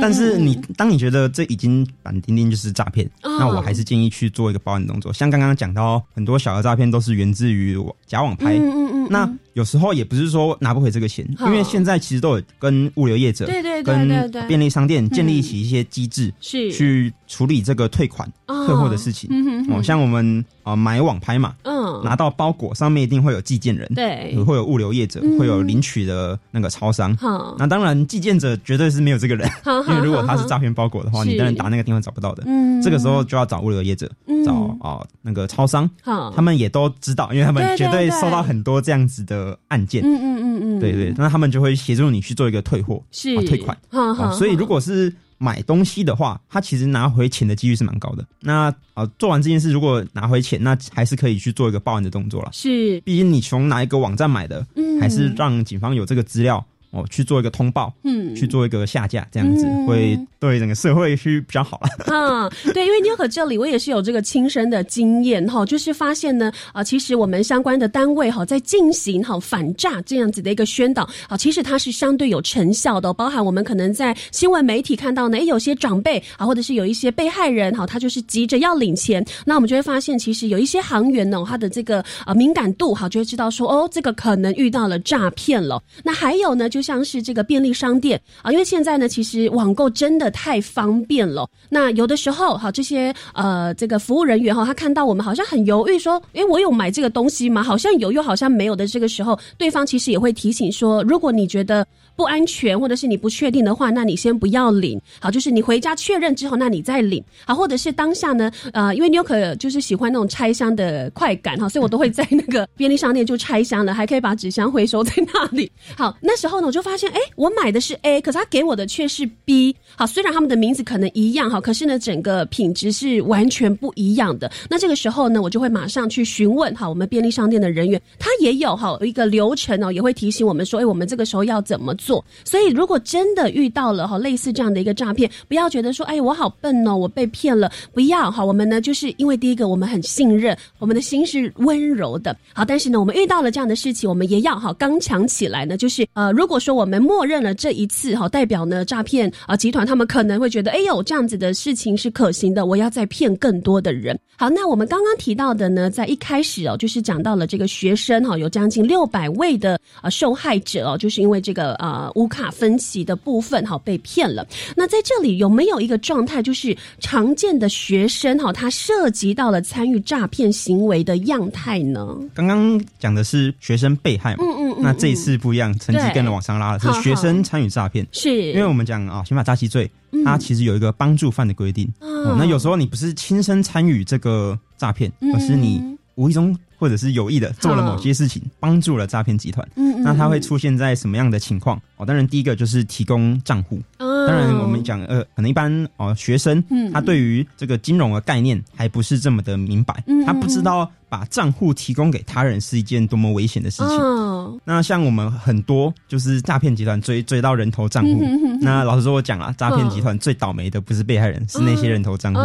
但是你当你觉得这已经板钉钉就是诈骗，那我还是建议去做一个报案动作。像刚刚讲到，很多小额诈骗都是源自于假网拍。嗯嗯那有时候也不是说拿不回这个钱，因为现在其实都有跟物流业者、对对对跟便利商店建立起一些机制，是。去处理这个退款、退货的事情。哦，像我们啊买网拍嘛，嗯，拿到包裹上面一定会有寄件人。对，会有物流业者，会有领取的那个超商。好，那当然寄件者绝对是没有这个人，(laughs) 因为如果他是诈骗包裹的话，你当然打那个电话找不到的。嗯，这个时候就要找物流业者，找啊那个超商。好，他们也都知道，因为他们绝对收到很多这样子的案件。嗯嗯嗯嗯，对对，那他们就会协助你去做一个退货，是退款。好，所以如果是。买东西的话，他其实拿回钱的几率是蛮高的。那啊，做完这件事，如果拿回钱，那还是可以去做一个报案的动作了。是，毕竟你从哪一个网站买的，嗯还是让警方有这个资料。哦，去做一个通报，嗯，去做一个下架，这样子会对整个社会是比较好了。(laughs) 嗯，对，因为妞可这里我也是有这个亲身的经验哈，就是发现呢，啊，其实我们相关的单位哈，在进行哈反诈这样子的一个宣导，啊，其实它是相对有成效的，包含我们可能在新闻媒体看到呢，诶，有些长辈啊，或者是有一些被害人哈，他就是急着要领钱，那我们就会发现，其实有一些行员呢，他的这个啊敏感度哈，就会知道说，哦，这个可能遇到了诈骗了。那还有呢，就就像是这个便利商店啊，因为现在呢，其实网购真的太方便了。那有的时候，哈，这些呃，这个服务人员哈，他看到我们好像很犹豫，说，诶，我有买这个东西吗？好像有，又好像没有的这个时候，对方其实也会提醒说，如果你觉得。不安全，或者是你不确定的话，那你先不要领。好，就是你回家确认之后，那你再领。好，或者是当下呢，呃，因为你有可就是喜欢那种拆箱的快感哈，所以我都会在那个便利商店就拆箱了，还可以把纸箱回收在那里。(laughs) 好，那时候呢，我就发现，哎，我买的是 A，可是他给我的却是 B。好，虽然他们的名字可能一样哈，可是呢，整个品质是完全不一样的。那这个时候呢，我就会马上去询问哈，我们便利商店的人员，他也有哈一个流程哦，也会提醒我们说，哎，我们这个时候要怎么。做，做所以如果真的遇到了哈类似这样的一个诈骗，不要觉得说，哎，我好笨哦，我被骗了。不要哈，我们呢就是因为第一个，我们很信任，我们的心是温柔的。好，但是呢，我们遇到了这样的事情，我们也要哈刚强起来呢。就是呃，如果说我们默认了这一次哈，代表呢诈骗啊集团他们可能会觉得，哎呦，这样子的事情是可行的，我要再骗更多的人。好，那我们刚刚提到的呢，在一开始哦，就是讲到了这个学生哈，有将近六百位的啊受害者哦，就是因为这个啊。呃，无卡分歧的部分哈被骗了。那在这里有没有一个状态，就是常见的学生哈，他涉及到了参与诈骗行为的样态呢？刚刚讲的是学生被害嘛，嗯嗯，那这一次不一样，成绩跟着往上拉了，是学生参与诈骗。是，因为我们讲啊，刑法诈欺罪，它其实有一个帮助犯的规定。嗯那有时候你不是亲身参与这个诈骗，而是你无意中。或者是有意的做了某些事情，帮助了诈骗集团。嗯，那他会出现在什么样的情况？哦，当然第一个就是提供账户。当然我们讲呃，可能一般哦学生，他对于这个金融的概念还不是这么的明白，他不知道把账户提供给他人是一件多么危险的事情。那像我们很多就是诈骗集团追追到人头账户，那老实说我讲了，诈骗集团最倒霉的不是被害人，是那些人头账户。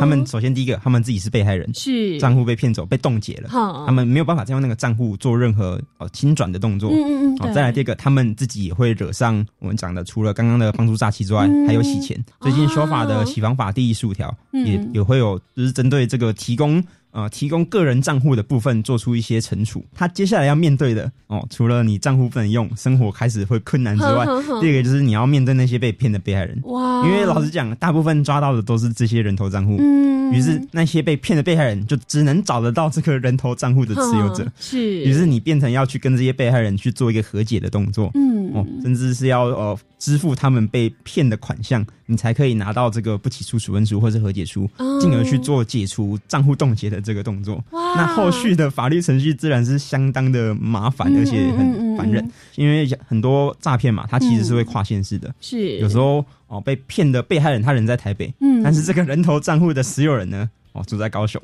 他们首先第一个，他们自己是被害人，是账户被骗走、被冻结了，他们没有办法再用那个账户做任何哦清转的动作。嗯嗯嗯。再来第二个，他们自己也会惹上我们讲的，除了刚刚的帮助诈欺之外，还有洗钱。最近修法的洗房法第十五条也也会有，就是针对这个提供呃提供个人账户的部分做出一些惩处。他接下来要面对的哦，除了你账户不能用，生活开始会困难之外，第二个就是你要面对那些被骗的被害人。哇！因为老实讲，大部分抓到的都是这些人头账户。嗯。于是那些被骗的被害人就只能找得到这个人头账户的持有者。是。于是你变成要去跟这些被害人去做一个和解的动作。嗯。哦，甚至是要呃。支付他们被骗的款项，你才可以拿到这个不起诉处分书或者和解书，进而去做解除账户冻结的这个动作。那后续的法律程序自然是相当的麻烦，而且很烦人，因为很多诈骗嘛，它其实是会跨县市的。是有时候哦，被骗的被害人他人在台北，嗯，但是这个人头账户的持有人呢？哦，住在高雄，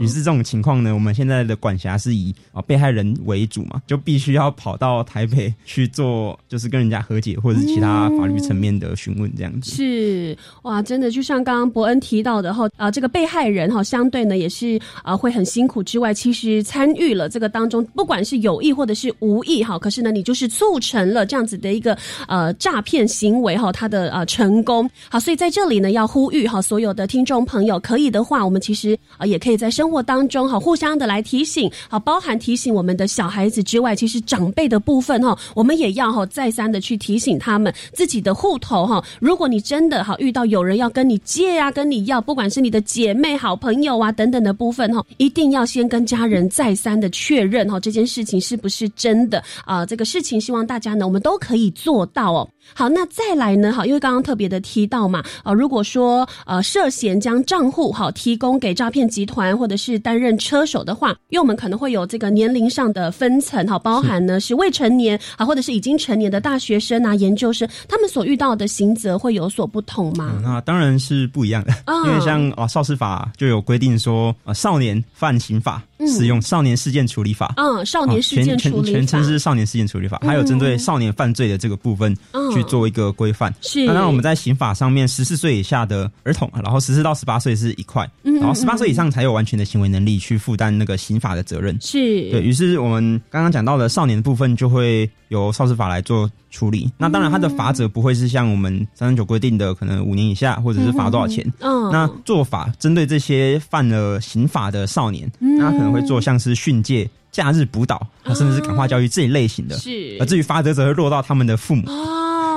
于是这种情况呢，我们现在的管辖是以啊被害人为主嘛，就必须要跑到台北去做，就是跟人家和解或者是其他法律层面的询问这样子。是哇，真的就像刚刚伯恩提到的哈啊，这个被害人哈相对呢也是啊会很辛苦之外，其实参与了这个当中，不管是有意或者是无意哈，可是呢你就是促成了这样子的一个呃诈骗行为哈，他的呃成功。好，所以在这里呢要呼吁哈所有的听众朋友，可以的话我们。其实啊，也可以在生活当中哈，互相的来提醒，好，包含提醒我们的小孩子之外，其实长辈的部分哈，我们也要哈再三的去提醒他们自己的户头哈。如果你真的哈遇到有人要跟你借啊，跟你要，不管是你的姐妹、好朋友啊等等的部分哈，一定要先跟家人再三的确认哈，这件事情是不是真的啊？这个事情希望大家呢，我们都可以做到哦。好，那再来呢？哈，因为刚刚特别的提到嘛，啊，如果说呃涉嫌将账户哈提供给诈骗集团或者是担任车手的话，因为我们可能会有这个年龄上的分层，好，包含呢是未成年啊，或者是已经成年的大学生啊、研究生，他们所遇到的刑责会有所不同吗？那当然是不一样的，因为像啊少司法就有规定说，呃少年犯刑法。使用少年事件处理法，嗯，少年事件处理法，全称是少年事件处理法，还有针对少年犯罪的这个部分去做一个规范。是，那我们在刑法上面，十四岁以下的儿童，然后十四到十八岁是一块，然后十八岁以上才有完全的行为能力去负担那个刑法的责任。是。对于是，我们刚刚讲到的少年的部分，就会由少司法来做。处理。那当然，它的罚则不会是像我们三三九规定的，可能五年以下，或者是罚多少钱。嗯，那做法针对这些犯了刑法的少年，那可能会做像是训诫、假日补导，甚至是感化教育这一类型的。是，而至于发则，则会落到他们的父母。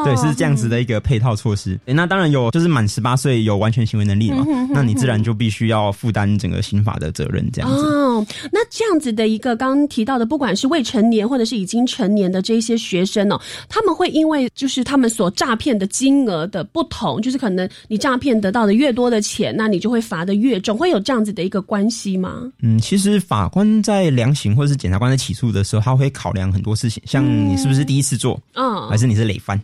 对，是这样子的一个配套措施。那当然有，就是满十八岁有完全行为能力嘛，那你自然就必须要负担整个刑法的责任。这样子。哦，那这样子的一个刚刚提到的，不管是未成年或者是已经成年的这些学生哦，他们会因为就是他们所诈骗的金额的不同，就是可能你诈骗得到的越多的钱，那你就会罚的越重，会有这样子的一个关系吗？嗯，其实法官在量刑或者是检察官在起诉的时候，他会考量很多事情，像你是不是第一次做，嗯，还是你是累犯。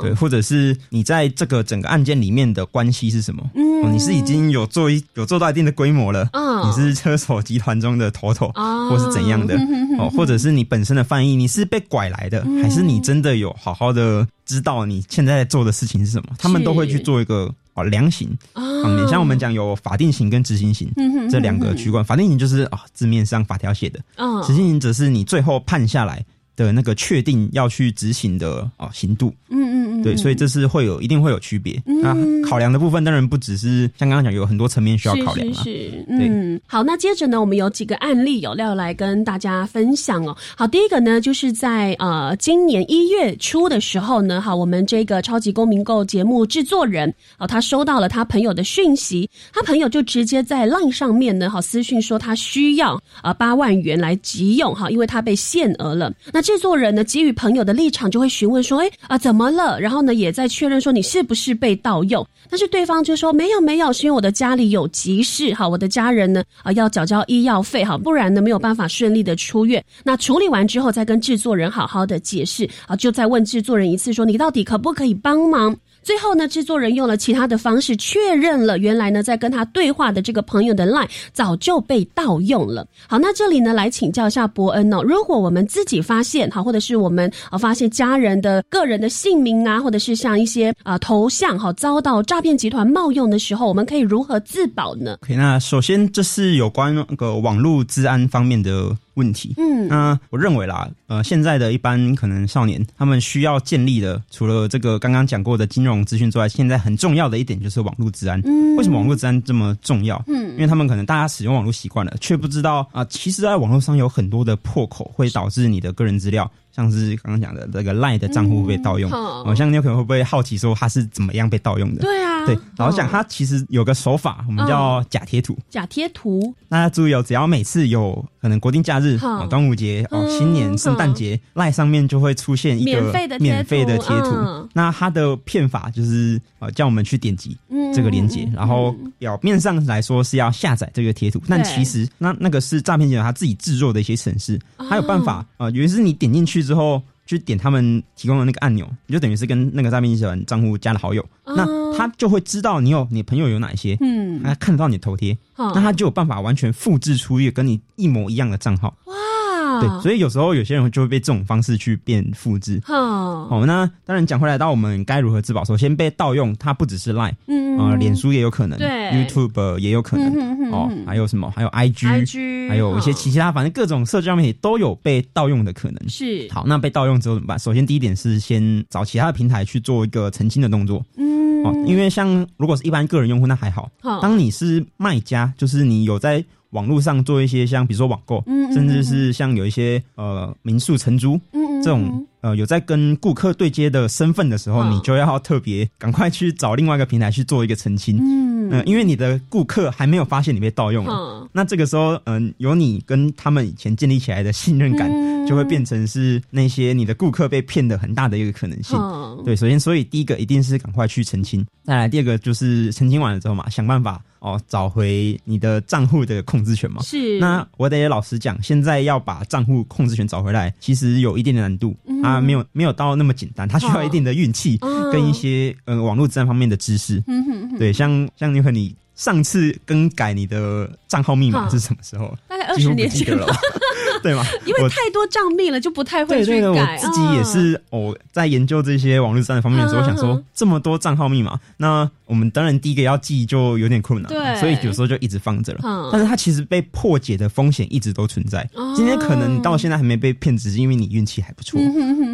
对，或者是你在这个整个案件里面的关系是什么？嗯，你是已经有做一有做到一定的规模了，嗯，你是车手集团中的头头，或是怎样的？(laughs) 哦，或者是你本身的翻译，你是被拐来的，还是你真的有好好的知道你现在做的事情是什么？他们都会去做一个哦量刑啊。你像我们讲有法定刑跟执行刑这两个区块，法定刑就是啊字面上法条写的，嗯，执行刑则是你最后判下来。的那个确定要去执行的啊行度，嗯嗯，对，所以这是会有一定会有区别。那考量的部分当然不只是像刚刚讲，有很多层面需要考量是是，嗯，好，那接着呢，我们有几个案例有要来跟大家分享哦。好，第一个呢，就是在呃今年一月初的时候呢，好，我们这个超级公民购节目制作人哦，他收到了他朋友的讯息，他朋友就直接在 LINE 上面呢，好私讯说他需要啊八万元来急用哈，因为他被限额了。那制作人呢，基于朋友的立场，就会询问说：“哎啊，怎么了？”然后然后呢，也在确认说你是不是被盗用。但是对方就说：“没有，没有，是因为我的家里有急事，好，我的家人呢啊要缴交医药费，哈，不然呢没有办法顺利的出院。那处理完之后，再跟制作人好好的解释啊，就再问制作人一次，说你到底可不可以帮忙？”最后呢，制作人用了其他的方式确认了，原来呢，在跟他对话的这个朋友的 line 早就被盗用了。好，那这里呢，来请教一下伯恩哦，如果我们自己发现，好，或者是我们啊发现家人的个人的姓名啊，或者是像一些啊头像，哈，遭到诈骗集团冒用的时候，我们可以如何自保呢？OK，那首先这是有关那个网络治安方面的问题。嗯，那我认为啦，呃，现在的一般可能少年他们需要建立的，除了这个刚刚讲过的金融资讯之外，现在很重要的一点就是网络治安。嗯，为什么网络治安这么重要？嗯，因为他们可能大家使用网络习惯了，却不知道啊，其实在网络上有很多的破口，会导致你的个人资料。像是刚刚讲的这个赖的账户被盗用，好像你有可能会不会好奇说他是怎么样被盗用的？对啊，对，然后讲他其实有个手法，我们叫假贴图。假贴图，大家注意哦，只要每次有可能国定假日、哦端午节、哦新年、圣诞节，赖上面就会出现一个免费的贴图。那它的骗法就是呃叫我们去点击这个链接，然后表面上来说是要下载这个贴图，但其实那那个是诈骗集团他自己制作的一些程式，他有办法啊，尤其是你点进去。之后去点他们提供的那个按钮，你就等于是跟那个诈骗集团账户加了好友，那他就会知道你有你朋友有哪一些，嗯，他看得到你的头贴，那他就有办法完全复制出一个跟你一模一样的账号。哇，对，所以有时候有些人就会被这种方式去变复制。好，那当然讲回来，到我们该如何自保？首先被盗用，它不只是 Line，嗯啊，脸书也有可能，对，YouTube 也有可能，哦，还有什么？还有 IG，还有一些其他，反正各种社交媒体都有被盗用的可能。是，好，那被盗用之后怎么办？首先第一点是先找其他的平台去做一个澄清的动作。嗯，哦，因为像如果是一般个人用户，那还好。好，当你是卖家，就是你有在。网络上做一些像比如说网购，甚至是像有一些呃民宿承租这种呃有在跟顾客对接的身份的时候，你就要特别赶快去找另外一个平台去做一个澄清，嗯，因为你的顾客还没有发现你被盗用了，那这个时候嗯有你跟他们以前建立起来的信任感，就会变成是那些你的顾客被骗的很大的一个可能性。对，首先所以第一个一定是赶快去澄清，再来第二个就是澄清完了之后嘛，想办法。哦，找回你的账户的控制权嘛？是。那我得老实讲，现在要把账户控制权找回来，其实有一定的难度，啊没有没有到那么简单，它需要一定的运气跟一些呃网络治安方面的知识。嗯哼。对，像像你和你上次更改你的账号密码是什么时候？大概二十年前了。(laughs) 对吗？因为太多账密了，就不太会去改。我自己也是，我在研究这些网络战方面的时候，想说这么多账号密码，那我们当然第一个要记就有点困难，对，所以有时候就一直放着了。但是它其实被破解的风险一直都存在。今天可能到现在还没被骗，只是因为你运气还不错。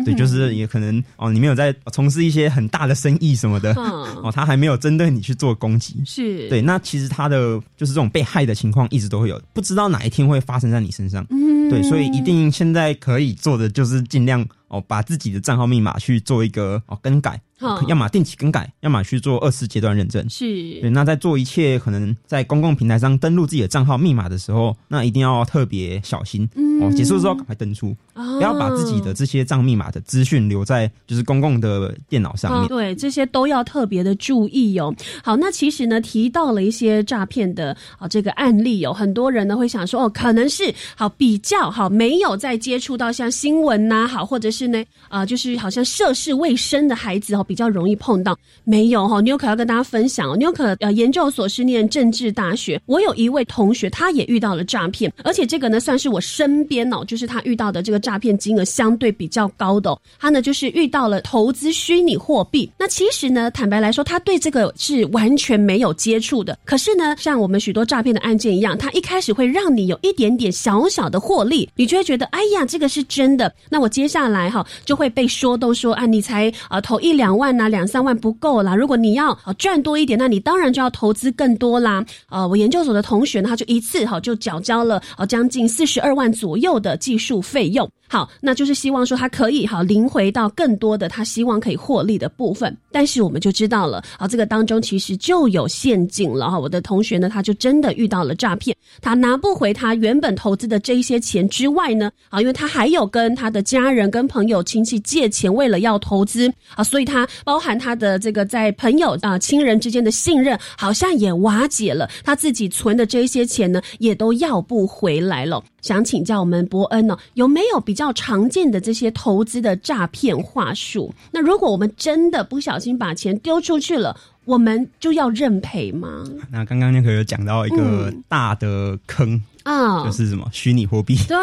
对，就是也可能哦，你没有在从事一些很大的生意什么的哦，他还没有针对你去做攻击。是对，那其实他的就是这种被害的情况一直都会有，不知道哪一天会发生在你身上。对。所以一定现在可以做的就是尽量哦，把自己的账号密码去做一个哦更改。要么定期更改，要么去做二次阶段认证。是对，那在做一切可能在公共平台上登录自己的账号密码的时候，那一定要特别小心。嗯哦，结束之后赶快登出，不要把自己的这些账密码的资讯留在就是公共的电脑上面。对，这些都要特别的注意哦。好，那其实呢，提到了一些诈骗的啊这个案例，有很多人呢会想说，哦，可能是好比较好没有再接触到像新闻呐，好或者是呢啊就是好像涉世未深的孩子哦。比较容易碰到没有哈？妞可要跟大家分享哦。妞可呃研究所是念政治大学，我有一位同学，他也遇到了诈骗，而且这个呢算是我身边哦，就是他遇到的这个诈骗金额相对比较高的。他呢就是遇到了投资虚拟货币。那其实呢，坦白来说，他对这个是完全没有接触的。可是呢，像我们许多诈骗的案件一样，他一开始会让你有一点点小小的获，你就会觉得哎呀，这个是真的。那我接下来哈就会被说都说啊，你才啊投一两。万呐，两三万不够啦。如果你要啊赚多一点，那你当然就要投资更多啦。啊，我研究所的同学呢，他就一次哈就缴交了啊将近四十二万左右的技术费用。好，那就是希望说他可以哈领回到更多的他希望可以获利的部分。但是我们就知道了啊，这个当中其实就有陷阱了哈。我的同学呢，他就真的遇到了诈骗，他拿不回他原本投资的这一些钱之外呢，啊，因为他还有跟他的家人、跟朋友、亲戚借钱，为了要投资啊，所以他包含他的这个在朋友啊、亲人之间的信任，好像也瓦解了，他自己存的这一些钱呢，也都要不回来了。想请教我们伯恩呢，有没有比较常见的这些投资的诈骗话术？那如果我们真的不小心把钱丢出去了，我们就要认赔吗？那刚刚那个有讲到一个大的坑，啊，就是什么虚拟货币。对，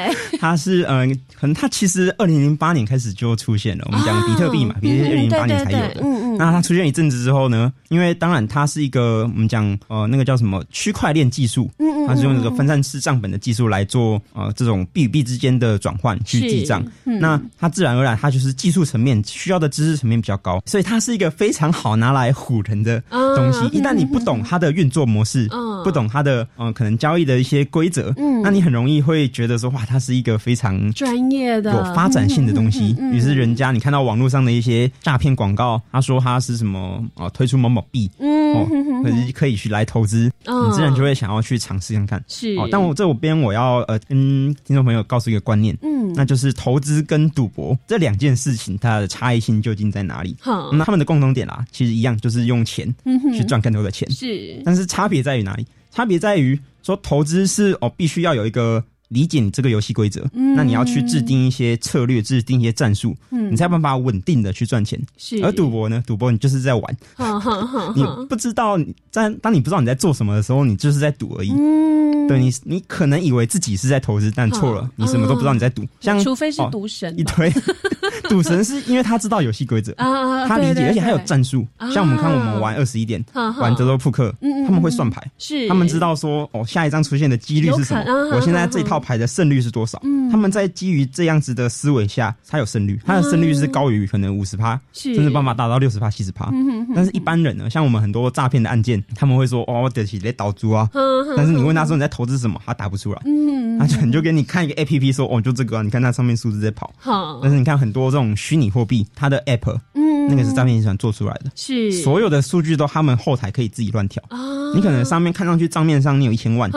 (laughs) 它是呃，可能它其实二零零八年开始就出现了。我们讲比特币嘛，比特币二零零八年才有的。嗯嗯。那它出现一阵子之后呢，因为当然它是一个我们讲呃那个叫什么区块链技术，嗯嗯，它是用这个分散式账本的技术来做呃这种币与币之间的转换去记账。那它自然而然它就是技术层面需要的知识层面比较高，所以它是一个非常好拿来唬人的东西。一旦你不懂它的运作模式，嗯不懂它的嗯可能交易的一些规则，嗯，那你很容易会觉得说哇，它是一个非常专业的、有发展性的东西。于是人家你看到网络上的一些诈骗广告，他说他是什么啊推出某某币，嗯，哦可是可以去来投资，你自然就会想要去尝试看看。是，哦但我这边我要呃跟听众朋友告诉一个观念，嗯，那就是投资跟赌博这两件事情它的差异性究竟在哪里？好，那他们的共同点啦，其实一样，就是用钱去赚更多的钱。是，但是差别在于哪里？差别在于说投资是哦，必须要有一个。理解你这个游戏规则，那你要去制定一些策略，制定一些战术，你才有办法稳定的去赚钱。是，而赌博呢？赌博你就是在玩，(laughs) 你不知道在当你不知道你在做什么的时候，你就是在赌而已。嗯，对你，你可能以为自己是在投资，但错了，你什么都不知道你在赌。像除非是赌神一堆，(laughs) 赌神是因为他知道游戏规则啊，他理解，而且他有战术。像我们看我们玩二十一点，玩德州扑克，他们会算牌，是他们知道说哦，下一张出现的几率是什么？我现在这套。牌的胜率是多少？嗯，他们在基于这样子的思维下才有胜率，他的胜率是高于可能五十趴，甚至办法达到六十趴、七十趴。但是一般人呢，像我们很多诈骗的案件，他们会说哦，得起来倒租啊。(laughs) 但是你问他说你在投资什么，他答不出来。嗯，他就你就给你看一个 A P P 说哦，就这个，你看它上面数字在跑。好，但是你看很多这种虚拟货币，它的 App，嗯，那个是诈骗集团做出来的，是所有的数据都他们后台可以自己乱调。啊，你可能上面看上去账面上你有一千万。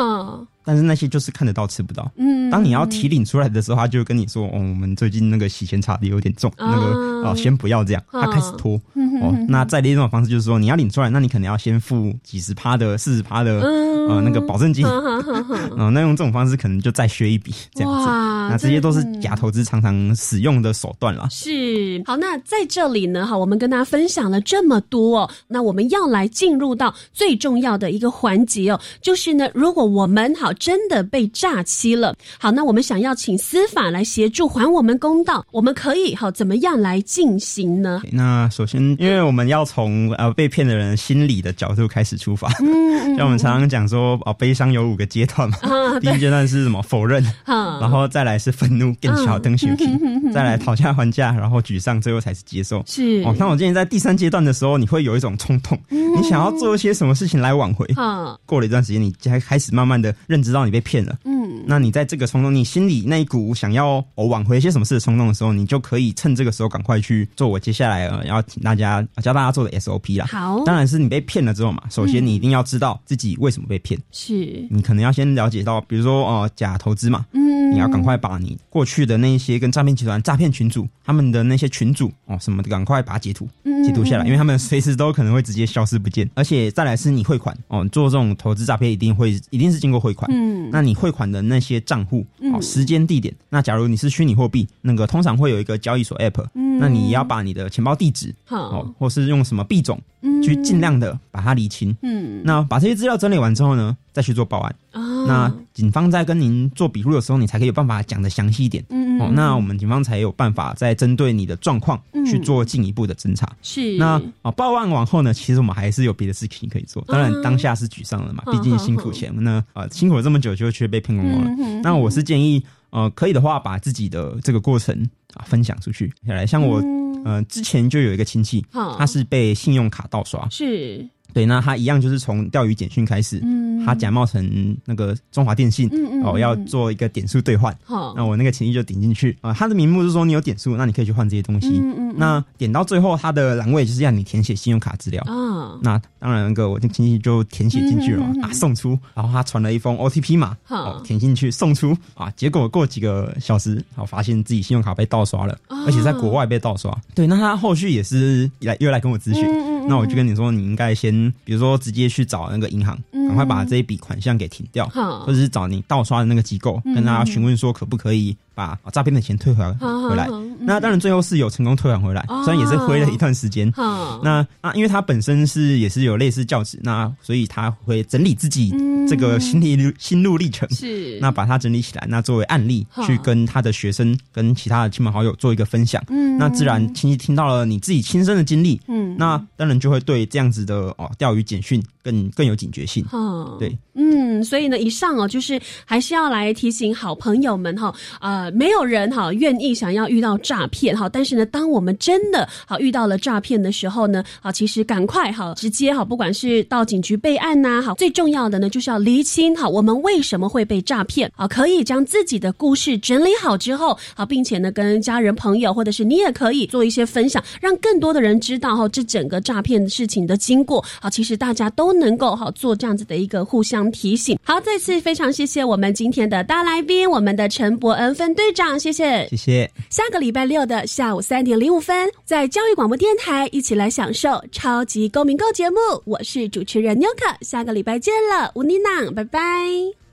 但是那些就是看得到吃不到。嗯，当你要提领出来的时候，他就跟你说：“哦，我们最近那个洗钱查的有点重，那个哦，先不要这样。”他开始拖。哦，那再另一种方式就是说，你要领出来，那你可能要先付几十趴的、四十趴的呃那个保证金。嗯，那用这种方式可能就再削一笔这样子。那这些都是假投资常常使用的手段了。是。好，那在这里呢，哈，我们跟大家分享了这么多，哦那我们要来进入到最重要的一个环节哦，就是呢，如果我们好。真的被诈欺了。好，那我们想要请司法来协助还我们公道，我们可以好怎么样来进行呢？那首先，因为我们要从呃被骗的人心理的角度开始出发。嗯，(laughs) 像我们常常讲说，哦，悲伤有五个阶段嘛。(laughs) 第一阶段是什么？否认。(laughs) 然后再来是愤怒，更小灯熊皮。再来讨价还价，然后沮丧，最后才是接受。是。哦，那我建议在第三阶段的时候，你会有一种冲动，你想要做一些什么事情来挽回。过了一段时间，你才开始慢慢的认知道你被骗了，嗯，那你在这个冲动，你心里那一股想要我挽回一些什么事的冲动的时候，你就可以趁这个时候赶快去做我接下来呃要请大家教大家做的 SOP 啦。好，当然是你被骗了之后嘛，首先你一定要知道自己为什么被骗，是你可能要先了解到，比如说哦假投资嘛，嗯，你要赶快把你过去的那一些跟诈骗集团、诈骗群主他们的那些群主哦什么的，赶快把它截图，截图下来，因为他们随时都可能会直接消失不见，而且再来是你汇款哦，做这种投资诈骗一定会一定是经过汇款，嗯。那你汇款的那些账户，哦，时间地点，那假如你是虚拟货币，那个通常会有一个交易所 App，嗯，那你要把你的钱包地址，哦，或是用什么币种，嗯，去尽量的把它理清，嗯，那把这些资料整理完之后呢，再去做报案，那警方在跟您做笔录的时候，你才可以有办法讲的详细一点，嗯，哦，那我们警方才有办法再针对你的状况去做进一步的侦查，是，那啊报案完后呢，其实我们还是有别的事情可以做，当然当下是沮丧了嘛，毕竟辛苦钱，那啊辛苦了这么久就。却被骗光光了。那我是建议，呃，可以的话，把自己的这个过程啊分享出去。来，像我，呃，之前就有一个亲戚，他是被信用卡盗刷，是。对，那他一样就是从钓鱼简讯开始，他假冒成那个中华电信，哦，要做一个点数兑换。好，那我那个情谊就点进去啊，他的名目是说你有点数，那你可以去换这些东西。嗯嗯。那点到最后，他的栏位就是要你填写信用卡资料啊。那当然，那个我的亲戚就填写进去了啊，送出。然后他传了一封 OTP 码，好，填进去送出啊。结果过几个小时，好，发现自己信用卡被盗刷了，而且在国外被盗刷。对，那他后续也是来又来跟我咨询。那我就跟你说，你应该先，比如说直接去找那个银行，赶快把这一笔款项给停掉，或者是找你盗刷的那个机构，跟大家询问说可不可以把诈骗的钱退回来回来。那当然最后是有成功退还回来，虽然也是灰了一段时间。那啊，因为他本身是也是有类似教职，那所以他会整理自己这个心历心路历程，是。那把它整理起来，那作为案例去跟他的学生跟其他的亲朋好友做一个分享。嗯，那自然亲戚听到了你自己亲身的经历，嗯，那当然就会对这样子的哦钓鱼简讯更更有警觉性。哦，对，嗯，所以呢，以上哦，就是还是要来提醒好朋友们哈，呃，没有人哈愿意想要遇到诈骗哈，但是呢，当我们真的好遇到了诈骗的时候呢，好，其实赶快哈，直接哈，不管是到警局备案呐，好，最重要的呢，就是要厘清哈，我们为什么会被诈骗啊？可以将自己的故事整理好之后，好，并且呢，跟家人朋友或者是你也可以做一些分享，让更多的人知道哈，这整个诈骗事情的经过。好，其实大家都能够好做这样子的一个互相提醒。好，再次非常谢谢我们今天的大来宾，我们的陈伯恩分队长，谢谢，谢谢。下个礼拜六的下午三点零五分，在教育广播电台一起来享受超级公民购节目。我是主持人妞可，下个礼拜见了，吴妮娜，拜拜。